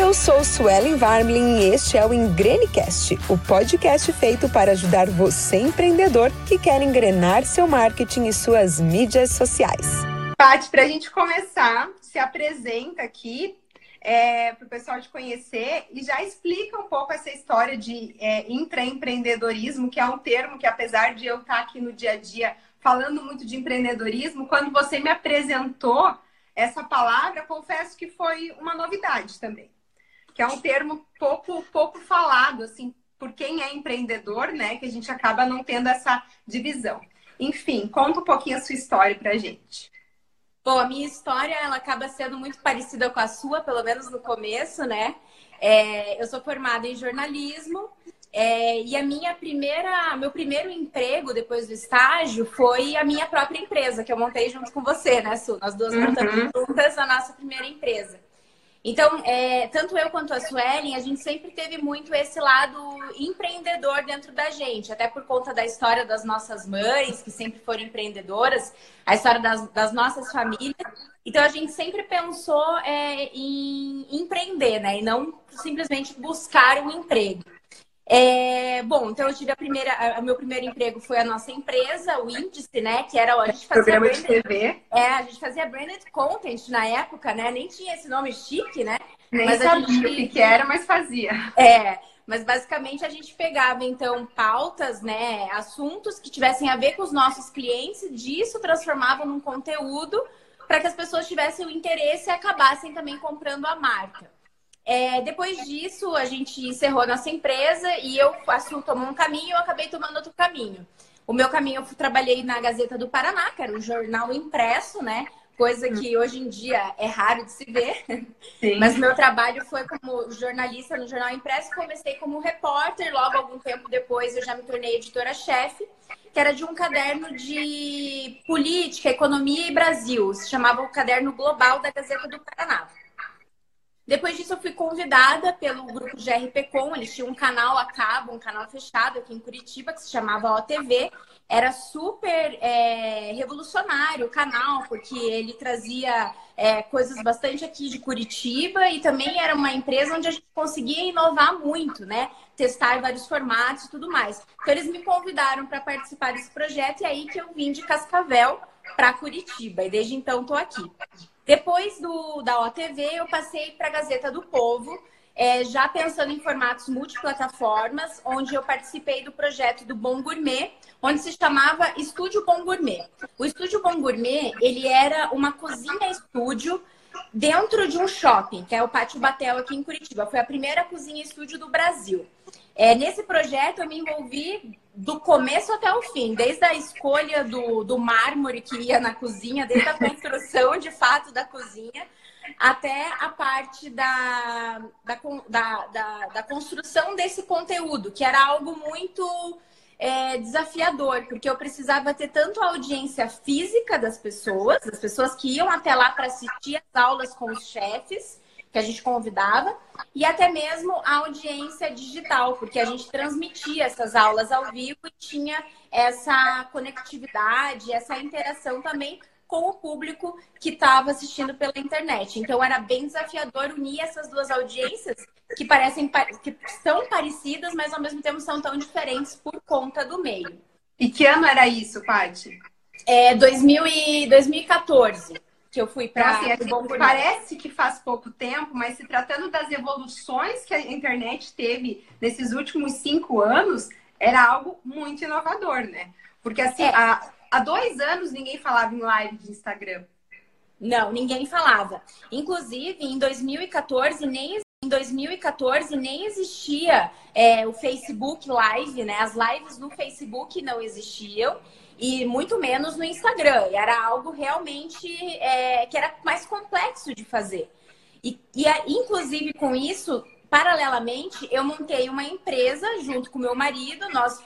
Eu sou Suelen Varmlin e este é o Engrenecast, o podcast feito para ajudar você empreendedor que quer engrenar seu marketing e suas mídias sociais. Paty, para a gente começar, se apresenta aqui é, para o pessoal te conhecer e já explica um pouco essa história de é, intraempreendedorismo, que é um termo que, apesar de eu estar aqui no dia a dia falando muito de empreendedorismo, quando você me apresentou essa palavra, confesso que foi uma novidade também. Que é um termo pouco, pouco falado, assim, por quem é empreendedor, né? Que a gente acaba não tendo essa divisão. Enfim, conta um pouquinho a sua história pra gente. Bom, a minha história ela acaba sendo muito parecida com a sua, pelo menos no começo, né? É, eu sou formada em jornalismo é, e a minha primeira, meu primeiro emprego depois do estágio foi a minha própria empresa que eu montei junto com você, né, Su? Nós duas uhum. montamos juntas a nossa primeira empresa. Então, é, tanto eu quanto a Suelen, a gente sempre teve muito esse lado empreendedor dentro da gente, até por conta da história das nossas mães, que sempre foram empreendedoras, a história das, das nossas famílias. Então, a gente sempre pensou é, em empreender, né? E não simplesmente buscar um emprego. É, bom, então eu tive a primeira, o meu primeiro emprego foi a nossa empresa, o Índice, né? Que era a gente fazia programa branded, de TV. É, a gente fazia branded content na época, né? Nem tinha esse nome chique, né? Nem mas sabia a gente, o que era, mas fazia. É, mas basicamente a gente pegava então pautas, né? Assuntos que tivessem a ver com os nossos clientes e disso transformavam num conteúdo para que as pessoas tivessem o interesse e acabassem também comprando a marca. É, depois disso, a gente encerrou a nossa empresa e eu, assim, tomou um caminho e eu acabei tomando outro caminho. O meu caminho, eu trabalhei na Gazeta do Paraná, que era um jornal impresso, né? Coisa que hoje em dia é raro de se ver. Sim. Mas meu trabalho foi como jornalista no jornal impresso. Comecei como repórter, logo algum tempo depois eu já me tornei editora-chefe, que era de um caderno de política, economia e Brasil. Se chamava o Caderno Global da Gazeta do Paraná. Depois disso, eu fui convidada pelo grupo GRPcom. Eles tinham um canal a cabo, um canal fechado aqui em Curitiba, que se chamava OTV. Era super é, revolucionário o canal, porque ele trazia é, coisas bastante aqui de Curitiba e também era uma empresa onde a gente conseguia inovar muito, né? Testar vários formatos e tudo mais. Então, eles me convidaram para participar desse projeto e aí que eu vim de Cascavel para Curitiba. E desde então estou aqui. Depois do, da OTV, eu passei para a Gazeta do Povo, é, já pensando em formatos multiplataformas, onde eu participei do projeto do Bom Gourmet, onde se chamava Estúdio Bom Gourmet. O Estúdio Bom Gourmet, ele era uma cozinha-estúdio dentro de um shopping, que é o Pátio Batel aqui em Curitiba. Foi a primeira cozinha-estúdio do Brasil. É, nesse projeto, eu me envolvi do começo até o fim, desde a escolha do, do mármore que ia na cozinha, desde a construção de fato da cozinha, até a parte da, da, da, da, da construção desse conteúdo, que era algo muito é, desafiador, porque eu precisava ter tanto a audiência física das pessoas, das pessoas que iam até lá para assistir as aulas com os chefes, que a gente convidava, e até mesmo a audiência digital, porque a gente transmitia essas aulas ao vivo e tinha essa conectividade, essa interação também com o público que estava assistindo pela internet. Então era bem desafiador unir essas duas audiências que parecem que são parecidas, mas ao mesmo tempo são tão diferentes por conta do meio. E que ano era isso, Paty? É 2000 e 2014 que eu fui para então, assim, Parece que faz pouco tempo, mas se tratando das evoluções que a internet teve nesses últimos cinco anos, era algo muito inovador, né? Porque assim, é. há, há dois anos ninguém falava em live de Instagram. Não, ninguém falava. Inclusive, em 2014, nem em 2014 nem existia é, o Facebook Live, né? As lives no Facebook não existiam e muito menos no Instagram. E era algo realmente é, que era mais complexo de fazer. E, e, inclusive, com isso, paralelamente, eu montei uma empresa junto com meu marido. Nós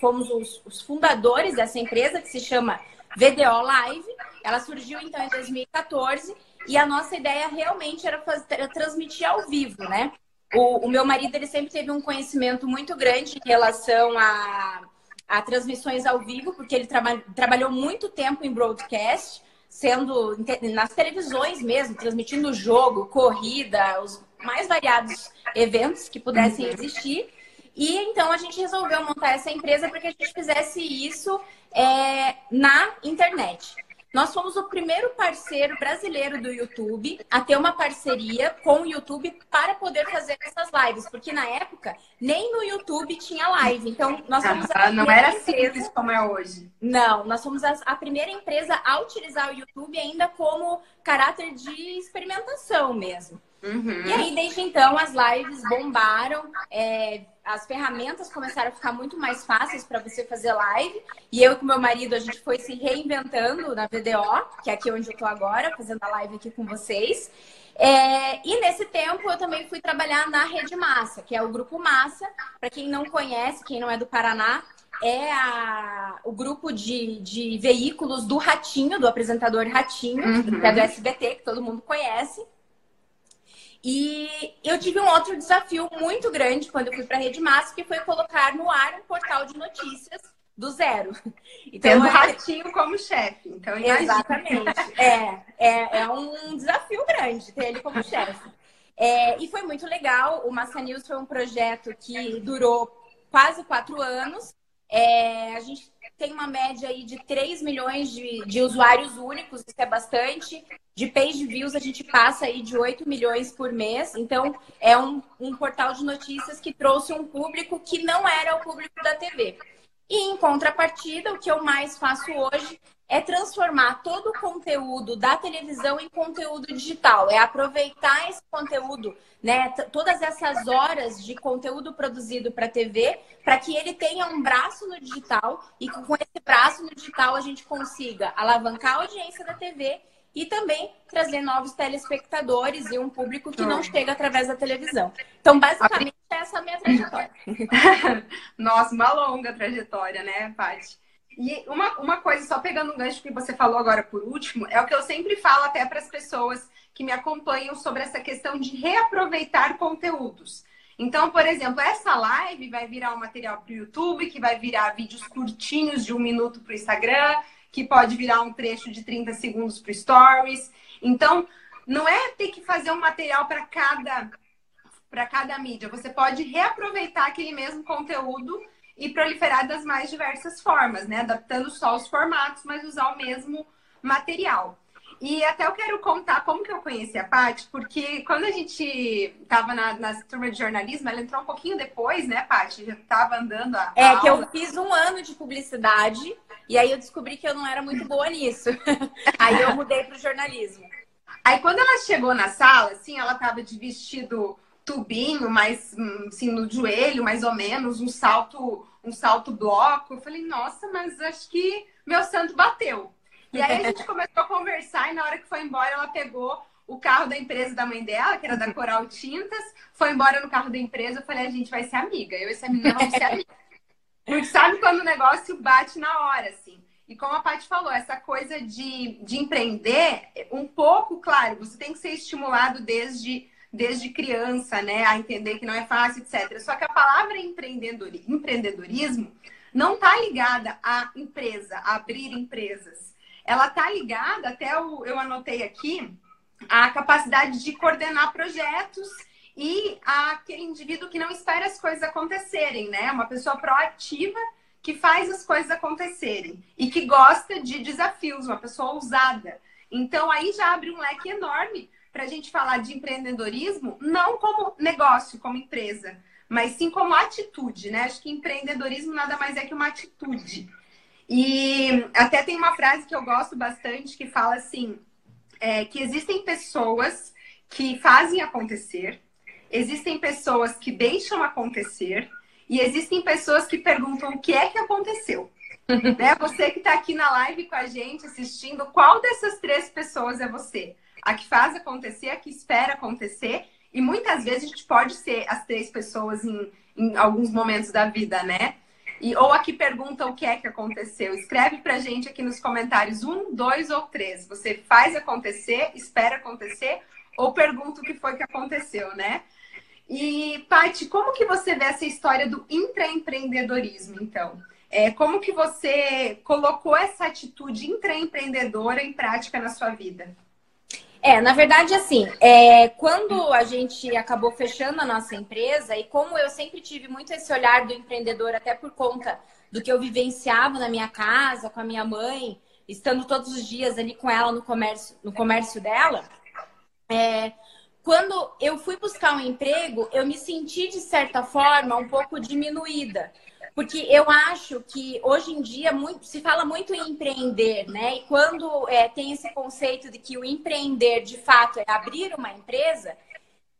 fomos os, os fundadores dessa empresa, que se chama VDO Live. Ela surgiu, então, em 2014. E a nossa ideia realmente era, fazer, era transmitir ao vivo, né? O, o, meu marido ele sempre teve um conhecimento muito grande em relação a a transmissões ao vivo, porque ele traba trabalhou muito tempo em broadcast, sendo nas televisões mesmo, transmitindo jogo, corrida, os, mais variados eventos que pudessem existir. E então a gente resolveu montar essa empresa para que a gente fizesse isso é, na internet. Nós fomos o primeiro parceiro brasileiro do YouTube a ter uma parceria com o YouTube para poder fazer essas lives, porque na época nem no YouTube tinha live. Então, nós fomos ah, Não era empresa... simples como é hoje. Não, nós fomos a, a, primeira empresa a utilizar o YouTube ainda como caráter de experimentação mesmo. Uhum. E aí, desde então, as lives bombaram. É, as ferramentas começaram a ficar muito mais fáceis para você fazer live. E eu com meu marido, a gente foi se reinventando na VDO, que é aqui onde eu estou agora, fazendo a live aqui com vocês. É, e nesse tempo eu também fui trabalhar na Rede Massa, que é o Grupo Massa. Para quem não conhece, quem não é do Paraná, é a, o grupo de, de veículos do Ratinho, do apresentador Ratinho, uhum. que é do SBT, que todo mundo conhece. E eu tive um outro desafio muito grande quando eu fui para a Rede Massa, que foi colocar no ar um portal de notícias do zero. Então, Tendo é... ratinho como chefe. Então, Exatamente. é, é, é um desafio grande ter ele como chefe. É, e foi muito legal. O Massa News foi um projeto que durou quase quatro anos. É, a gente tem uma média aí de 3 milhões de, de usuários únicos, isso é bastante. De page views, a gente passa aí de 8 milhões por mês. Então, é um, um portal de notícias que trouxe um público que não era o público da TV. E, em contrapartida, o que eu mais faço hoje é transformar todo o conteúdo da televisão em conteúdo digital. É aproveitar esse conteúdo, né, todas essas horas de conteúdo produzido para TV, para que ele tenha um braço no digital e que com esse braço no digital a gente consiga alavancar a audiência da TV e também trazer novos telespectadores e um público que não chega através da televisão. Então, basicamente, essa é a minha trajetória. Nossa, uma longa trajetória, né, Paty? E uma, uma coisa, só pegando um gancho que você falou agora por último, é o que eu sempre falo até para as pessoas que me acompanham sobre essa questão de reaproveitar conteúdos. Então, por exemplo, essa live vai virar um material para o YouTube, que vai virar vídeos curtinhos de um minuto para o Instagram, que pode virar um trecho de 30 segundos para stories. Então, não é ter que fazer um material para cada para cada mídia. Você pode reaproveitar aquele mesmo conteúdo e proliferar das mais diversas formas, né? Adaptando só os formatos, mas usar o mesmo material. E até eu quero contar como que eu conheci a Paty, porque quando a gente estava na, na turma de jornalismo, ela entrou um pouquinho depois, né, Paty? Já estava andando a. É, a que eu fiz um ano de publicidade e aí eu descobri que eu não era muito boa nisso. aí eu mudei para o jornalismo. Aí quando ela chegou na sala, assim, ela estava de vestido tubinho, hum, assim, no joelho, mais ou menos, um salto, um salto bloco. Eu falei, nossa, mas acho que meu santo bateu. E aí a gente começou a conversar e na hora que foi embora, ela pegou o carro da empresa da mãe dela, que era da Coral Tintas, foi embora no carro da empresa. Eu falei, a gente vai ser amiga. Eu e essa menina vamos ser amiga. Porque sabe quando o negócio bate na hora, assim. E como a Paty falou, essa coisa de, de empreender, um pouco, claro, você tem que ser estimulado desde, desde criança, né? A entender que não é fácil, etc. Só que a palavra empreendedorismo não está ligada à empresa, a abrir empresas ela tá ligada, até eu anotei aqui, a capacidade de coordenar projetos e aquele indivíduo que não espera as coisas acontecerem, né? Uma pessoa proativa que faz as coisas acontecerem e que gosta de desafios, uma pessoa ousada. Então aí já abre um leque enorme para a gente falar de empreendedorismo, não como negócio, como empresa, mas sim como atitude, né? Acho que empreendedorismo nada mais é que uma atitude. E até tem uma frase que eu gosto bastante que fala assim: é, que existem pessoas que fazem acontecer, existem pessoas que deixam acontecer, e existem pessoas que perguntam o que é que aconteceu. né? Você que está aqui na live com a gente assistindo, qual dessas três pessoas é você? A que faz acontecer, a que espera acontecer, e muitas vezes a gente pode ser as três pessoas em, em alguns momentos da vida, né? E, ou aqui pergunta o que é que aconteceu. Escreve pra gente aqui nos comentários um, dois ou três. Você faz acontecer, espera acontecer, ou pergunta o que foi que aconteceu, né? E, Paty, como que você vê essa história do intraempreendedorismo, então? É, como que você colocou essa atitude intraempreendedora em prática na sua vida? É, na verdade, assim, é, quando a gente acabou fechando a nossa empresa, e como eu sempre tive muito esse olhar do empreendedor, até por conta do que eu vivenciava na minha casa, com a minha mãe, estando todos os dias ali com ela no comércio, no comércio dela, é, quando eu fui buscar um emprego, eu me senti, de certa forma, um pouco diminuída. Porque eu acho que hoje em dia muito, se fala muito em empreender, né? E quando é, tem esse conceito de que o empreender de fato é abrir uma empresa,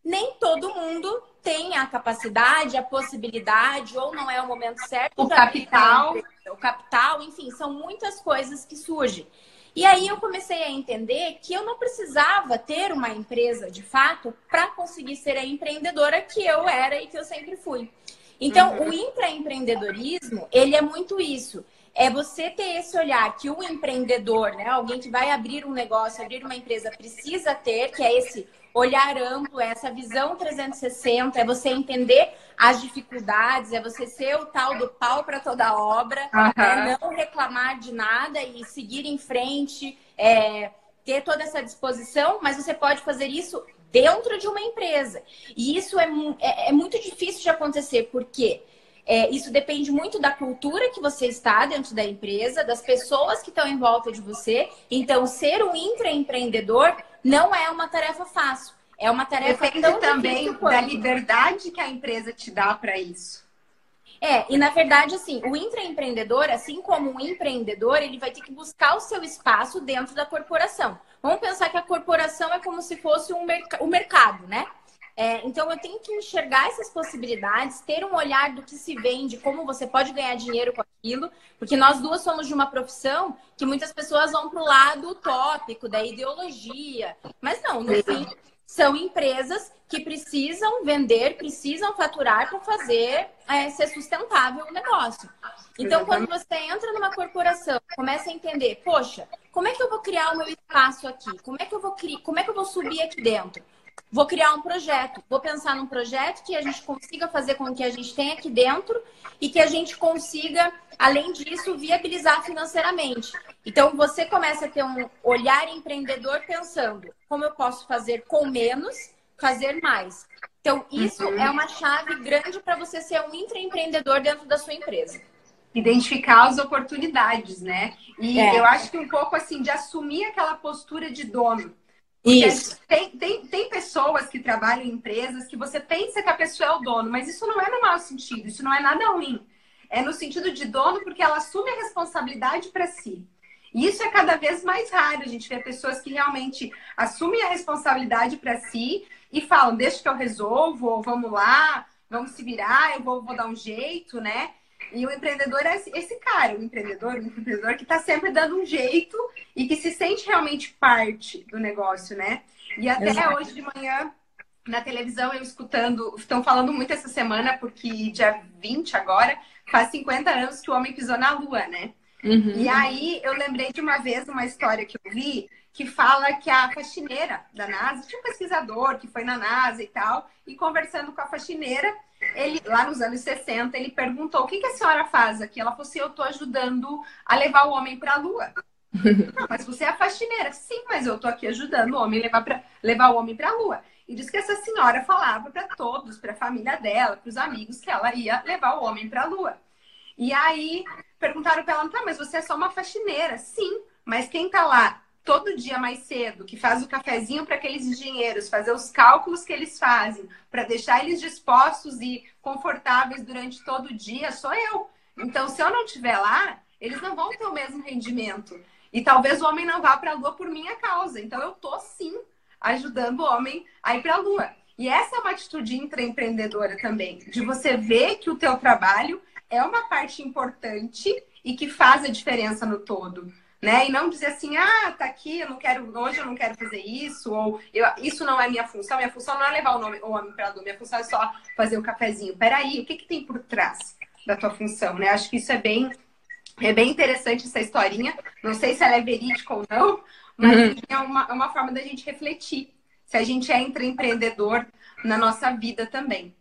nem todo mundo tem a capacidade, a possibilidade, ou não é o momento certo. O capital. O capital, enfim, são muitas coisas que surgem. E aí eu comecei a entender que eu não precisava ter uma empresa de fato para conseguir ser a empreendedora que eu era e que eu sempre fui. Então, uhum. o intraempreendedorismo, ele é muito isso. É você ter esse olhar que o empreendedor, né, alguém que vai abrir um negócio, abrir uma empresa, precisa ter, que é esse olhar amplo, é essa visão 360, é você entender as dificuldades, é você ser o tal do pau para toda obra, uhum. é não reclamar de nada e seguir em frente, é, ter toda essa disposição, mas você pode fazer isso dentro de uma empresa. E isso é, é, é muito difícil de acontecer, porque é, isso depende muito da cultura que você está dentro da empresa, das pessoas que estão em volta de você. Então, ser um intraempreendedor não é uma tarefa fácil. É uma tarefa Depende também da liberdade que a empresa te dá para isso. É, e na verdade, assim, o intraempreendedor, assim como o empreendedor, ele vai ter que buscar o seu espaço dentro da corporação. Vamos pensar que a corporação é como se fosse um merc o mercado, né? É, então eu tenho que enxergar essas possibilidades, ter um olhar do que se vende, como você pode ganhar dinheiro com aquilo, porque nós duas somos de uma profissão que muitas pessoas vão para o lado utópico da ideologia, mas não, no fim são empresas que precisam vender, precisam faturar para fazer é, ser sustentável o negócio. Então, quando você entra numa corporação, começa a entender, poxa, como é que eu vou criar o meu espaço aqui? Como é que eu vou criar, como é que eu vou subir aqui dentro? Vou criar um projeto, vou pensar num projeto que a gente consiga fazer com que a gente tenha aqui dentro e que a gente consiga, além disso, viabilizar financeiramente. Então, você começa a ter um olhar empreendedor pensando como eu posso fazer com menos, fazer mais. Então, isso uhum. é uma chave grande para você ser um intraempreendedor dentro da sua empresa identificar as oportunidades, né? E é. eu acho que um pouco assim de assumir aquela postura de dono. Isso. Tem, tem, tem pessoas que trabalham em empresas que você pensa que a pessoa é o dono, mas isso não é no mau sentido, isso não é nada ruim. É no sentido de dono porque ela assume a responsabilidade para si. E isso é cada vez mais raro. A gente vê pessoas que realmente assumem a responsabilidade para si e falam: deixa que eu resolvo, ou vamos lá, vamos se virar, eu vou, vou dar um jeito, né? E o empreendedor é esse cara, o empreendedor, o empreendedor que está sempre dando um jeito e que se sente realmente parte do negócio, né? E até Exato. hoje de manhã, na televisão, eu escutando, estão falando muito essa semana, porque dia 20 agora, faz 50 anos que o homem pisou na lua, né? Uhum. E aí eu lembrei de uma vez uma história que eu vi que fala que a faxineira da NASA, tinha um pesquisador que foi na NASA e tal, e conversando com a faxineira, ele, lá nos anos 60, ele perguntou: o que, que a senhora faz aqui? Ela falou assim: eu estou ajudando a levar o homem para a Lua. Não, mas você é a faxineira. Sim, mas eu estou aqui ajudando o homem levar, pra, levar o homem para a Lua. E diz que essa senhora falava para todos, para a família dela, para os amigos, que ela ia levar o homem para a Lua. E aí perguntaram para ela: tá, mas você é só uma faxineira. Sim, mas quem está lá todo dia mais cedo, que faz o cafezinho para aqueles engenheiros, fazer os cálculos que eles fazem, para deixar eles dispostos e confortáveis durante todo o dia, sou eu. Então, se eu não estiver lá, eles não vão ter o mesmo rendimento. E talvez o homem não vá para a lua por minha causa. Então, eu tô sim ajudando o homem a ir para a lua. E essa é uma atitude intraempreendedora também, de você ver que o teu trabalho é uma parte importante e que faz a diferença no todo né? E não dizer assim, ah, tá aqui, eu não quero, hoje eu não quero fazer isso, ou eu, isso não é minha função, minha função não é levar o, nome, o homem para a minha função é só fazer o cafezinho. Peraí, o que, que tem por trás da tua função, né? Acho que isso é bem, é bem interessante essa historinha. Não sei se ela é verídica ou não, mas uhum. é uma, é uma forma da gente refletir se a gente é empreendedor na nossa vida também.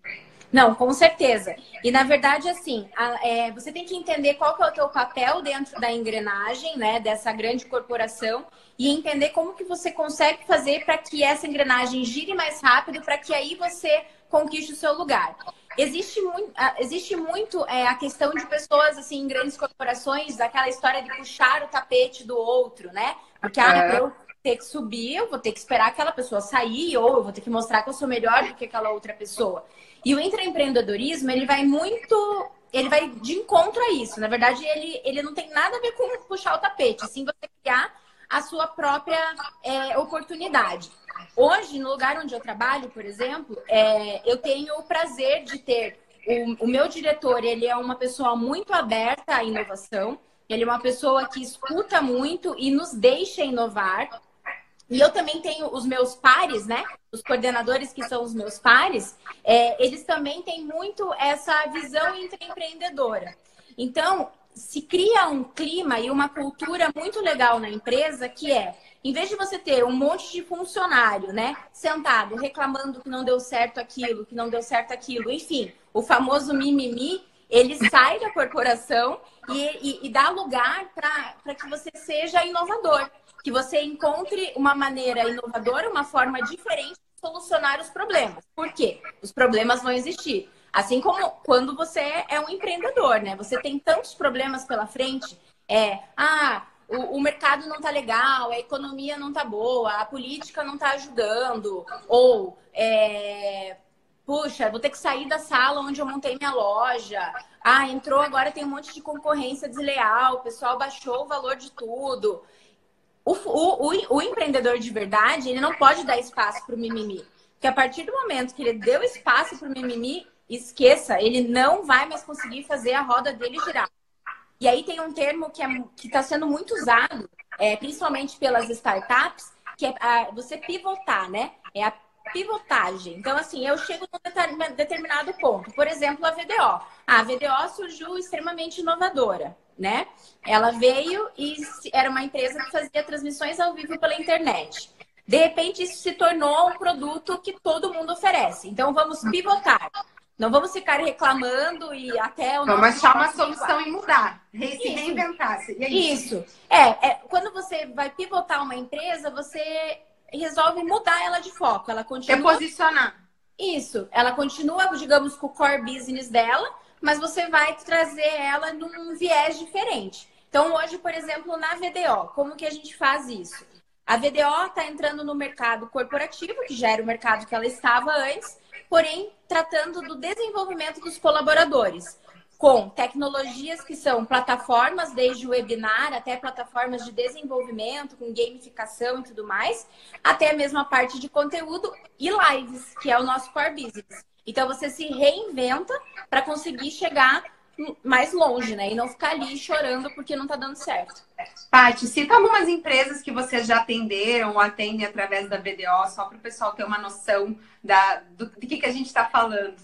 Não, com certeza. E na verdade, assim, a, é, você tem que entender qual que é o teu papel dentro da engrenagem, né, dessa grande corporação e entender como que você consegue fazer para que essa engrenagem gire mais rápido, para que aí você conquiste o seu lugar. Existe muito, existe muito é, a questão de pessoas assim em grandes corporações, aquela história de puxar o tapete do outro, né? Porque ah, eu ter que subir, eu vou ter que esperar aquela pessoa sair, ou eu vou ter que mostrar que eu sou melhor do que aquela outra pessoa. E o intraempreendedorismo, ele vai muito. Ele vai de encontro a isso. Na verdade, ele, ele não tem nada a ver com puxar o tapete, assim você criar a sua própria é, oportunidade. Hoje, no lugar onde eu trabalho, por exemplo, é, eu tenho o prazer de ter o, o meu diretor, ele é uma pessoa muito aberta à inovação. Ele é uma pessoa que escuta muito e nos deixa inovar. E eu também tenho os meus pares, né? Os coordenadores que são os meus pares, é, eles também têm muito essa visão empreendedora. Então, se cria um clima e uma cultura muito legal na empresa que é, em vez de você ter um monte de funcionário, né, sentado reclamando que não deu certo aquilo, que não deu certo aquilo, enfim, o famoso mimimi, ele sai da corporação e, e, e dá lugar para que você seja inovador que você encontre uma maneira inovadora, uma forma diferente de solucionar os problemas. Por quê? Os problemas vão existir. Assim como quando você é um empreendedor, né? Você tem tantos problemas pela frente. É, ah, o, o mercado não tá legal, a economia não tá boa, a política não tá ajudando, ou é, puxa, vou ter que sair da sala onde eu montei minha loja. Ah, entrou agora tem um monte de concorrência desleal, o pessoal baixou o valor de tudo. O, o, o, o empreendedor de verdade, ele não pode dar espaço para o mimimi. Porque a partir do momento que ele deu espaço para o mimimi, esqueça, ele não vai mais conseguir fazer a roda dele girar. E aí tem um termo que é, está sendo muito usado, é, principalmente pelas startups, que é a, você pivotar, né? É a pivotagem. Então, assim, eu chego num determinado ponto. Por exemplo, a VDO. A VDO surgiu extremamente inovadora né? Ela veio e era uma empresa que fazia transmissões ao vivo pela internet. De repente, isso se tornou um produto que todo mundo oferece. Então, vamos pivotar. Não vamos ficar reclamando e até o Vamos achar uma solução igual. e mudar, se reinventar. Isso. isso. É, é, quando você vai pivotar uma empresa, você resolve mudar ela de foco. Ela continua. Reposicionar. Isso. Ela continua, digamos, com o core business dela, mas você vai trazer ela num viés diferente. Então, hoje, por exemplo, na VDO, como que a gente faz isso? A VDO está entrando no mercado corporativo, que já era o mercado que ela estava antes, porém tratando do desenvolvimento dos colaboradores, com tecnologias que são plataformas, desde o webinar até plataformas de desenvolvimento, com gamificação e tudo mais, até mesmo a parte de conteúdo e lives, que é o nosso core business. Então você se reinventa para conseguir chegar mais longe, né? E não ficar ali chorando porque não tá dando certo. Paty, cita algumas empresas que vocês já atenderam ou atendem através da BDO, só para o pessoal ter uma noção da, do, de que, que a gente está falando.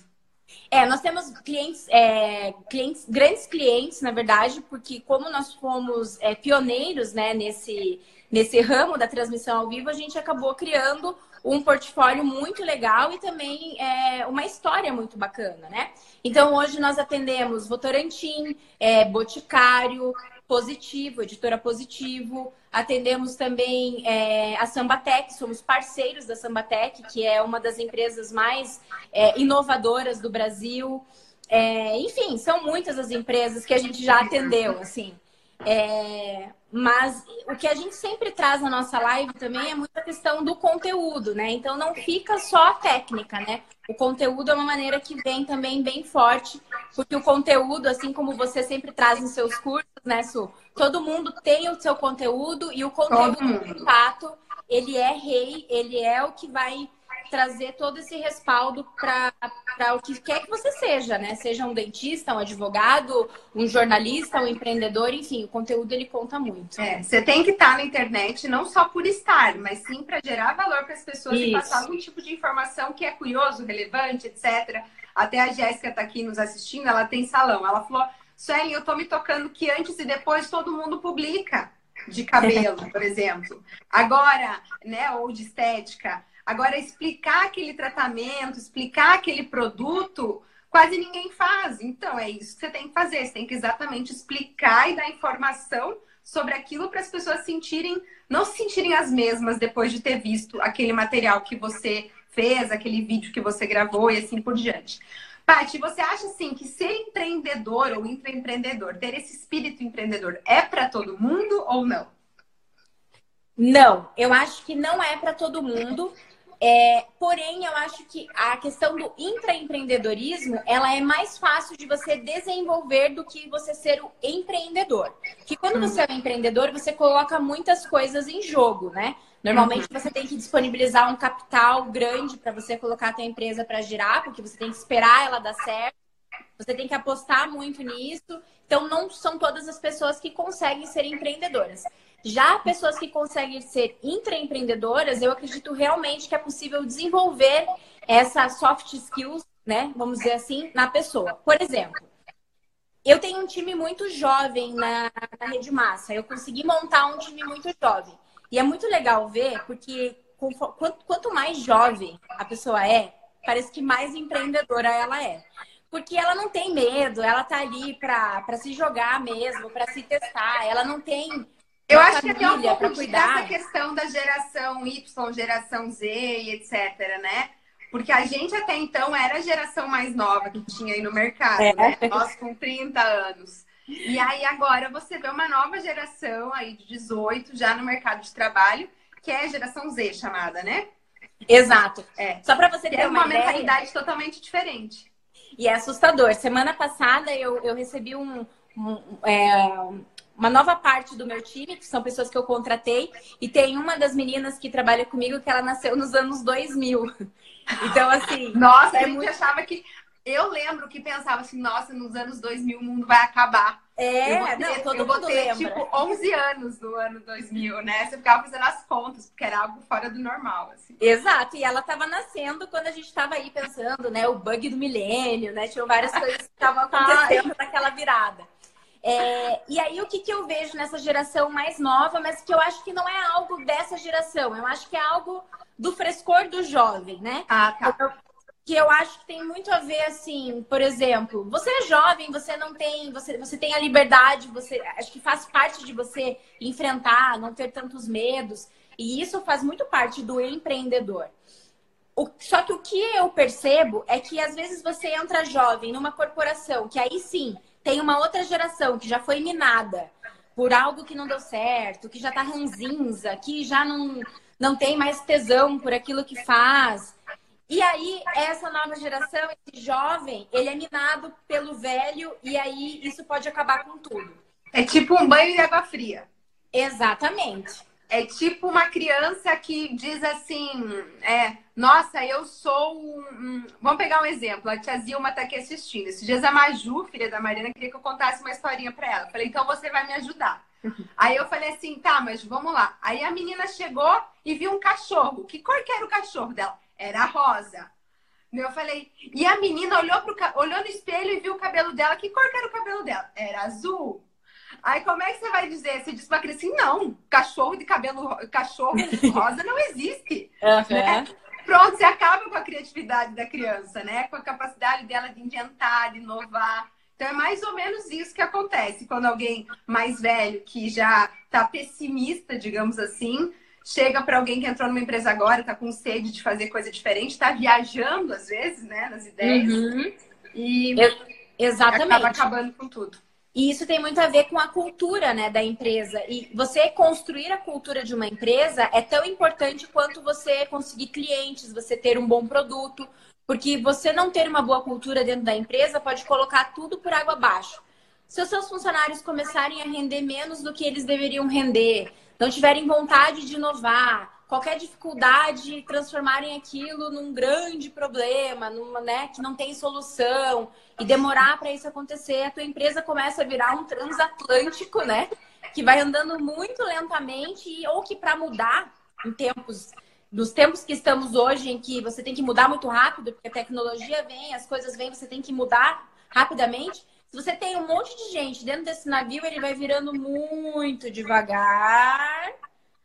É, nós temos clientes, é, clientes, grandes clientes, na verdade, porque como nós fomos é, pioneiros né, nesse, nesse ramo da transmissão ao vivo, a gente acabou criando um portfólio muito legal e também é, uma história muito bacana, né? Então, hoje nós atendemos Votorantim, é, Boticário, Positivo, Editora Positivo, atendemos também é, a Sambatec, somos parceiros da Sambatec, que é uma das empresas mais é, inovadoras do Brasil. É, enfim, são muitas as empresas que a gente já atendeu, assim. É, mas o que a gente sempre traz na nossa live também é muita questão do conteúdo, né? Então não fica só a técnica, né? O conteúdo é uma maneira que vem também bem forte, porque o conteúdo, assim como você sempre traz nos seus cursos, né, Su? Todo mundo tem o seu conteúdo e o conteúdo, de fato, ele é rei, ele é o que vai trazer todo esse respaldo para o que quer que você seja, né? Seja um dentista, um advogado, um jornalista, um empreendedor, enfim, o conteúdo ele conta muito. É, você tem que estar na internet não só por estar, mas sim para gerar valor para as pessoas Isso. e passar algum tipo de informação que é curioso, relevante, etc. Até a Jéssica está aqui nos assistindo, ela tem salão. Ela falou: Sueli, eu tô me tocando que antes e depois todo mundo publica de cabelo, por exemplo. Agora, né, ou de estética. Agora, explicar aquele tratamento, explicar aquele produto, quase ninguém faz. Então, é isso que você tem que fazer. Você tem que exatamente explicar e dar informação sobre aquilo para as pessoas sentirem, não se sentirem as mesmas depois de ter visto aquele material que você fez, aquele vídeo que você gravou e assim por diante. Paty, você acha assim que ser empreendedor ou intraempreendedor, ter esse espírito empreendedor, é para todo mundo ou não? Não, eu acho que não é para todo mundo. É, porém, eu acho que a questão do intraempreendedorismo, ela é mais fácil de você desenvolver do que você ser o empreendedor. Que quando uhum. você é um empreendedor, você coloca muitas coisas em jogo, né? Normalmente uhum. você tem que disponibilizar um capital grande para você colocar a tua empresa para girar, porque você tem que esperar ela dar certo. Você tem que apostar muito nisso. Então, não são todas as pessoas que conseguem ser empreendedoras. Já pessoas que conseguem ser intraempreendedoras, eu acredito realmente que é possível desenvolver essa soft skills, né? Vamos dizer assim, na pessoa. Por exemplo, eu tenho um time muito jovem na, na Rede Massa. Eu consegui montar um time muito jovem. E é muito legal ver, porque quanto, quanto mais jovem a pessoa é, parece que mais empreendedora ela é porque ela não tem medo, ela tá ali para se jogar mesmo, para se testar, ela não tem eu acho que até um pouco dessa questão da geração Y, geração Z e etc, né? Porque a gente até então era a geração mais nova que tinha aí no mercado, é. né? Nós com 30 anos. E aí agora você vê uma nova geração aí de 18 já no mercado de trabalho, que é a geração Z chamada, né? Exato. É. Só para você ter é uma, uma mentalidade totalmente diferente. E é assustador. Semana passada eu, eu recebi um, um, é, uma nova parte do meu time, que são pessoas que eu contratei, e tem uma das meninas que trabalha comigo que ela nasceu nos anos 2000. Então, assim. Nossa, é a gente muito... achava que. Eu lembro que pensava assim, nossa, nos anos 2000 o mundo vai acabar. É, eu ter, não, todo eu mundo ter, lembra. tipo, 11 anos no ano 2000, né? Você ficava fazendo as contas, porque era algo fora do normal, assim. Exato, e ela estava nascendo quando a gente estava aí pensando, né, o bug do milênio, né? Tinham várias coisas que estavam acontecendo naquela virada. É, e aí, o que, que eu vejo nessa geração mais nova, mas que eu acho que não é algo dessa geração, eu acho que é algo do frescor do jovem, né? Ah, tá. que eu acho que tem muito a ver, assim, por exemplo, você é jovem, você não tem, você, você tem a liberdade, você acho que faz parte de você enfrentar, não ter tantos medos, e isso faz muito parte do empreendedor. O, só que o que eu percebo é que às vezes você entra jovem numa corporação, que aí sim tem uma outra geração que já foi minada por algo que não deu certo, que já tá ranzinza, que já não, não tem mais tesão por aquilo que faz. E aí, essa nova geração, esse jovem, ele é minado pelo velho e aí isso pode acabar com tudo. É tipo um banho de água fria. Exatamente. É tipo uma criança que diz assim, é, nossa, eu sou um, Vamos pegar um exemplo. A tia Zilma tá aqui assistindo. Esses dias a Maju, filha da Mariana, queria que eu contasse uma historinha para ela. Falei, então você vai me ajudar. Aí eu falei assim, tá, mas vamos lá. Aí a menina chegou e viu um cachorro. Que cor que era o cachorro dela? Era rosa. Eu falei, e a menina olhou, pro, olhou no espelho e viu o cabelo dela. Que cor que era o cabelo dela? Era azul. Aí como é que você vai dizer? Você diz pra criança assim, não, cachorro de cabelo, cachorro rosa não existe. Uhum. Né? Pronto, você acaba com a criatividade da criança, né? Com a capacidade dela de inventar, de inovar. Então é mais ou menos isso que acontece quando alguém mais velho, que já tá pessimista, digamos assim, chega para alguém que entrou numa empresa agora, tá com sede de fazer coisa diferente, tá viajando às vezes, né, nas ideias. Uhum. E Eu, exatamente. acaba acabando com tudo. E isso tem muito a ver com a cultura né, da empresa. E você construir a cultura de uma empresa é tão importante quanto você conseguir clientes, você ter um bom produto. Porque você não ter uma boa cultura dentro da empresa pode colocar tudo por água abaixo. Se os seus funcionários começarem a render menos do que eles deveriam render, não tiverem vontade de inovar, qualquer dificuldade, transformarem aquilo num grande problema, numa, né, que não tem solução e demorar para isso acontecer, a tua empresa começa a virar um transatlântico, né? Que vai andando muito lentamente ou que para mudar em tempos nos tempos que estamos hoje, em que você tem que mudar muito rápido, porque a tecnologia vem, as coisas vêm, você tem que mudar rapidamente. Se você tem um monte de gente dentro desse navio, ele vai virando muito devagar,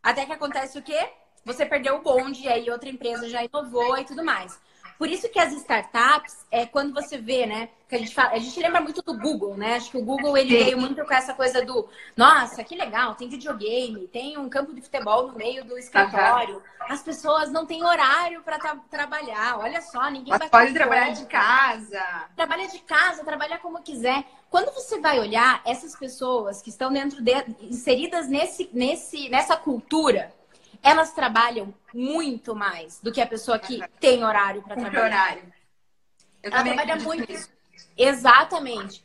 até que acontece o quê? Você perdeu o bonde, e aí outra empresa já inovou e tudo mais. Por isso que as startups, é quando você vê, né? Que a gente fala, a gente lembra muito do Google, né? Acho que o Google ele veio muito com essa coisa do, nossa, que legal, tem videogame, tem um campo de futebol no meio do escritório. As pessoas não têm horário para tra trabalhar. Olha só, ninguém Mas vai pode trabalhar de casa. Trabalha de casa, trabalha como quiser. Quando você vai olhar essas pessoas que estão dentro de, inseridas nesse, nesse, nessa cultura, elas trabalham muito mais do que a pessoa que tem horário para trabalhar. Horário. Eu ela trabalha muito. Isso. Exatamente.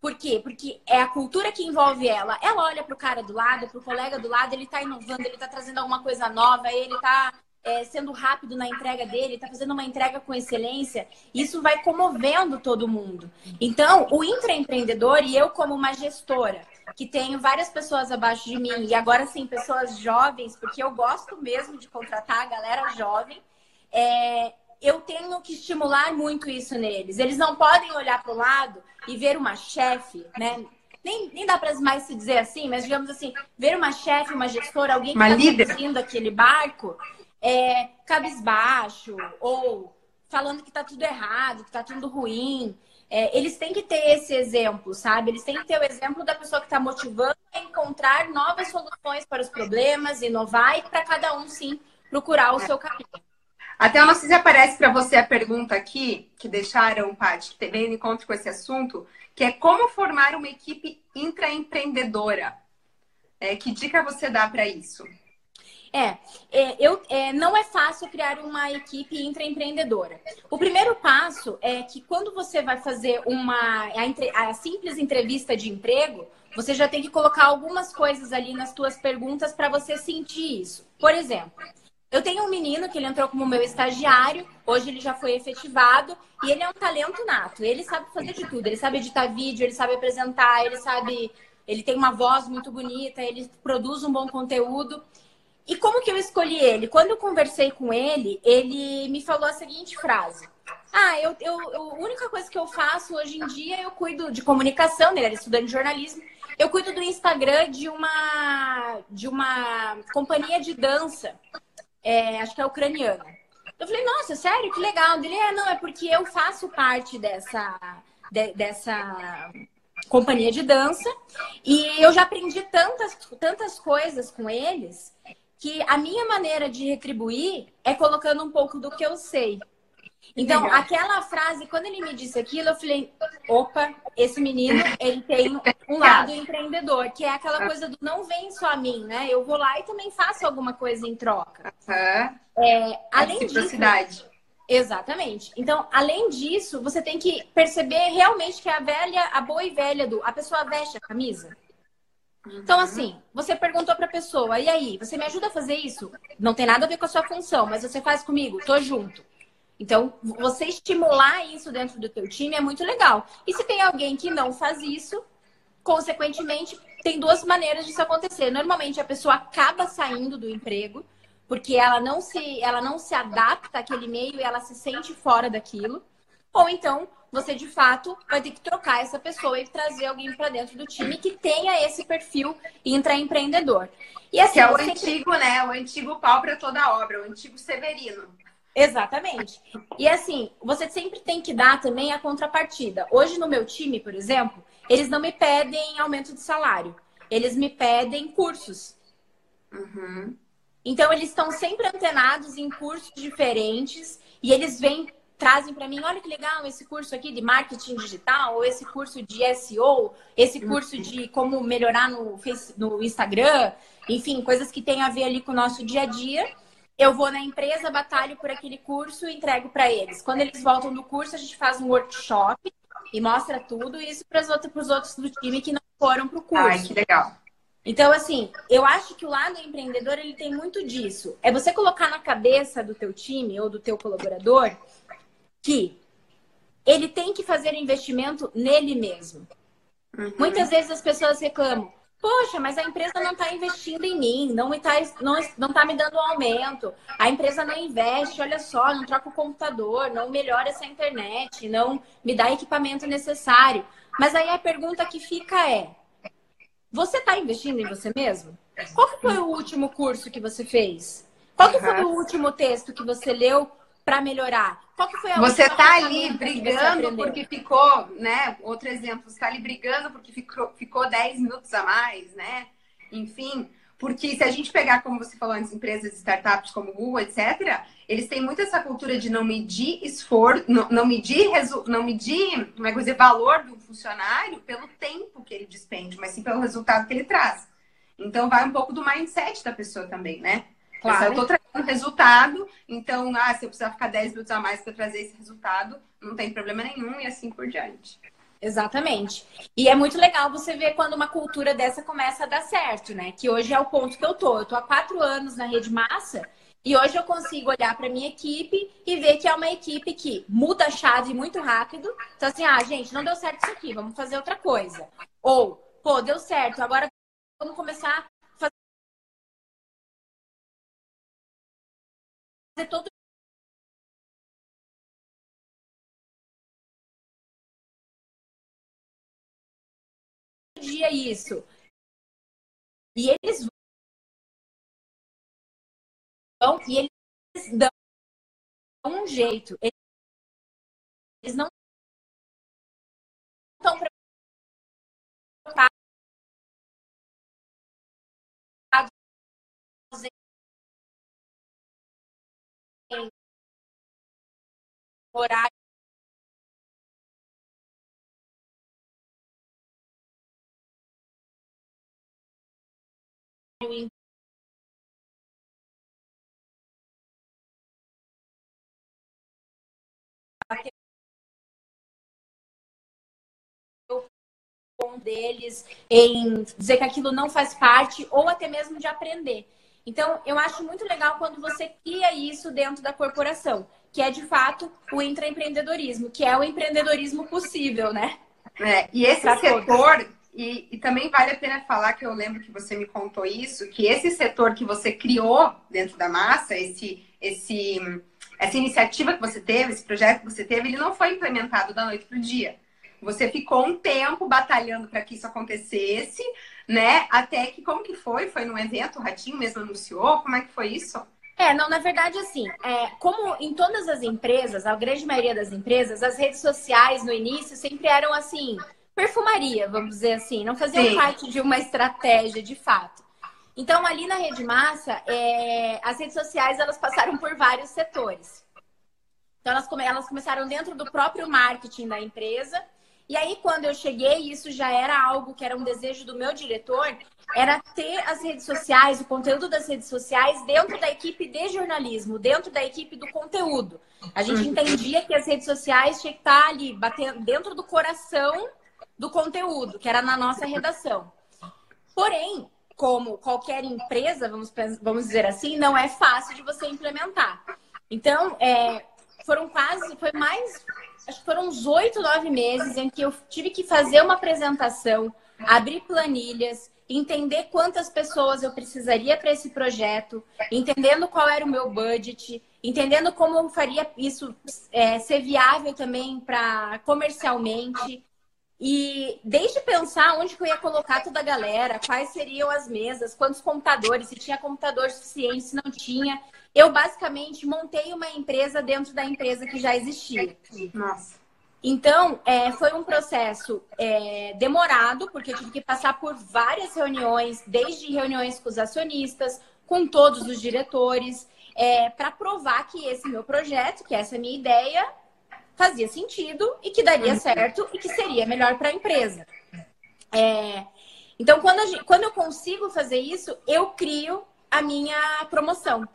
Por quê? Porque é a cultura que envolve ela. Ela olha para o cara do lado, para o colega do lado, ele está inovando, ele está trazendo alguma coisa nova, ele está é, sendo rápido na entrega dele, está fazendo uma entrega com excelência, isso vai comovendo todo mundo. Então, o intraempreendedor e eu como uma gestora, que tenho várias pessoas abaixo de mim, e agora sim, pessoas jovens, porque eu gosto mesmo de contratar a galera jovem, é, eu tenho que estimular muito isso neles. Eles não podem olhar para o lado e ver uma chefe, né? Nem, nem dá para mais se dizer assim, mas digamos assim, ver uma chefe, uma gestora, alguém que está conduzindo aquele barco é, cabisbaixo ou falando que tá tudo errado, que tá tudo ruim. É, eles têm que ter esse exemplo, sabe? Eles têm que ter o exemplo da pessoa que está motivando a encontrar novas soluções para os problemas, inovar e para cada um, sim, procurar o seu caminho. Até não sei se aparece para você a pergunta aqui, que deixaram, Paty, que também encontro com esse assunto, que é como formar uma equipe intraempreendedora. É, que dica você dá para isso? É, é eu, é, não é fácil criar uma equipe intraempreendedora. O primeiro passo é que quando você vai fazer uma a, a simples entrevista de emprego, você já tem que colocar algumas coisas ali nas suas perguntas para você sentir isso. Por exemplo, eu tenho um menino que ele entrou como meu estagiário, hoje ele já foi efetivado e ele é um talento nato. Ele sabe fazer de tudo. Ele sabe editar vídeo, ele sabe apresentar, ele sabe. Ele tem uma voz muito bonita, ele produz um bom conteúdo. E como que eu escolhi ele? Quando eu conversei com ele, ele me falou a seguinte frase. Ah, eu, eu, eu, a única coisa que eu faço hoje em dia, eu cuido de comunicação, né? ele era estudante de jornalismo. Eu cuido do Instagram de uma, de uma companhia de dança, é, acho que é ucraniana. Eu falei, nossa, sério? Que legal. Ele, é, não, é porque eu faço parte dessa, de, dessa companhia de dança e eu já aprendi tantas, tantas coisas com eles que a minha maneira de retribuir é colocando um pouco do que eu sei. Então, aquela frase, quando ele me disse aquilo, eu falei: opa, esse menino, ele tem um lado empreendedor, que é aquela coisa do não vem só a mim, né? Eu vou lá e também faço alguma coisa em troca. Uhum. É, além disso. Exatamente. Então, além disso, você tem que perceber realmente que a velha, a boa e velha do. A pessoa veste a camisa. Então, uhum. assim, você perguntou para a pessoa, e aí, você me ajuda a fazer isso? Não tem nada a ver com a sua função, mas você faz comigo? Tô junto. Então, você estimular isso dentro do teu time é muito legal. E se tem alguém que não faz isso, consequentemente, tem duas maneiras disso acontecer. Normalmente, a pessoa acaba saindo do emprego, porque ela não se, ela não se adapta àquele meio e ela se sente fora daquilo. Ou então, você de fato vai ter que trocar essa pessoa e trazer alguém para dentro do time que tenha esse perfil intraempreendedor. E assim, que é o antigo, né? O antigo pau para toda obra, o antigo Severino. Exatamente. E assim, você sempre tem que dar também a contrapartida. Hoje no meu time, por exemplo, eles não me pedem aumento de salário. Eles me pedem cursos. Uhum. Então, eles estão sempre antenados em cursos diferentes e eles vêm trazem para mim, olha que legal esse curso aqui de marketing digital, ou esse curso de SEO, esse curso de como melhorar no, face, no Instagram, enfim, coisas que tem a ver ali com o nosso dia a dia. Eu vou na empresa, batalho por aquele curso e entrego para eles. Quando eles voltam do curso, a gente faz um workshop e mostra tudo isso para os outros, outros do time que não foram para o curso. Ai, que legal. Então, assim, eu acho que o lado empreendedor ele tem muito disso. É você colocar na cabeça do teu time ou do teu colaborador que ele tem que fazer investimento nele mesmo. Uhum. Muitas vezes as pessoas reclamam: Poxa, mas a empresa não está investindo em mim, não está não, não tá me dando um aumento, a empresa não investe, olha só, não troca o computador, não melhora essa internet, não me dá equipamento necessário. Mas aí a pergunta que fica é: você está investindo em você mesmo? Qual foi o último curso que você fez? Qual foi o último texto que você leu para melhorar? Qual que foi a Você tá ali brigando porque ficou, né? Outro exemplo, você tá ali brigando porque ficou, ficou 10 minutos a mais, né? Enfim, porque se a gente pegar, como você falou antes, empresas startups como Google, etc., eles têm muito essa cultura de não medir esforço, não, não medir, não medir, como é que dizer, valor do funcionário pelo tempo que ele despende, mas sim pelo resultado que ele traz. Então vai um pouco do mindset da pessoa também, né? Claro. Eu tô trazendo resultado, então, ah, se eu precisar ficar 10 minutos a mais para trazer esse resultado, não tem problema nenhum e assim por diante. Exatamente. E é muito legal você ver quando uma cultura dessa começa a dar certo, né? Que hoje é o ponto que eu tô. Eu tô há quatro anos na Rede Massa e hoje eu consigo olhar para minha equipe e ver que é uma equipe que muda a chave muito rápido. Então, assim, ah, gente, não deu certo isso aqui, vamos fazer outra coisa. Ou, pô, deu certo, agora vamos começar todo dia isso. E eles vão e eles dão um jeito. Eles não estão preparados horário deles em dizer que aquilo não faz parte ou até mesmo de aprender. Então, eu acho muito legal quando você cria isso dentro da corporação, que é de fato o intraempreendedorismo, que é o empreendedorismo possível, né? É, e esse pra setor. E, e, também vale a pena falar que eu lembro que você me contou isso, que esse setor que você criou dentro da massa, esse, esse, essa iniciativa que você teve, esse projeto que você teve, ele não foi implementado da noite para o dia. Você ficou um tempo batalhando para que isso acontecesse, né? Até que, como que foi? Foi num evento, o Ratinho mesmo anunciou? Como é que foi isso? É, não, na verdade, assim, é, como em todas as empresas, a grande maioria das empresas, as redes sociais no início sempre eram assim, perfumaria, vamos dizer assim, não faziam Sim. parte de uma estratégia de fato. Então, ali na Rede Massa, é, as redes sociais elas passaram por vários setores. Então, elas, come, elas começaram dentro do próprio marketing da empresa. E aí, quando eu cheguei, isso já era algo que era um desejo do meu diretor, era ter as redes sociais, o conteúdo das redes sociais dentro da equipe de jornalismo, dentro da equipe do conteúdo. A gente uhum. entendia que as redes sociais tinham que estar ali, batendo dentro do coração do conteúdo, que era na nossa redação. Porém, como qualquer empresa, vamos, vamos dizer assim, não é fácil de você implementar. Então, é, foram quase, foi mais, acho que foram uns oito, nove meses em que eu tive que fazer uma apresentação, abrir planilhas, entender quantas pessoas eu precisaria para esse projeto, entendendo qual era o meu budget, entendendo como eu faria isso é, ser viável também para comercialmente. E desde pensar onde eu ia colocar toda a galera, quais seriam as mesas, quantos computadores, se tinha computador suficiente, se não tinha, eu basicamente montei uma empresa dentro da empresa que já existia. Nossa. Então, é, foi um processo é, demorado, porque eu tive que passar por várias reuniões, desde reuniões com os acionistas, com todos os diretores, é, para provar que esse meu projeto, que essa minha ideia, fazia sentido e que daria uhum. certo e que seria melhor para a empresa. É, então, quando, gente, quando eu consigo fazer isso, eu crio a minha promoção.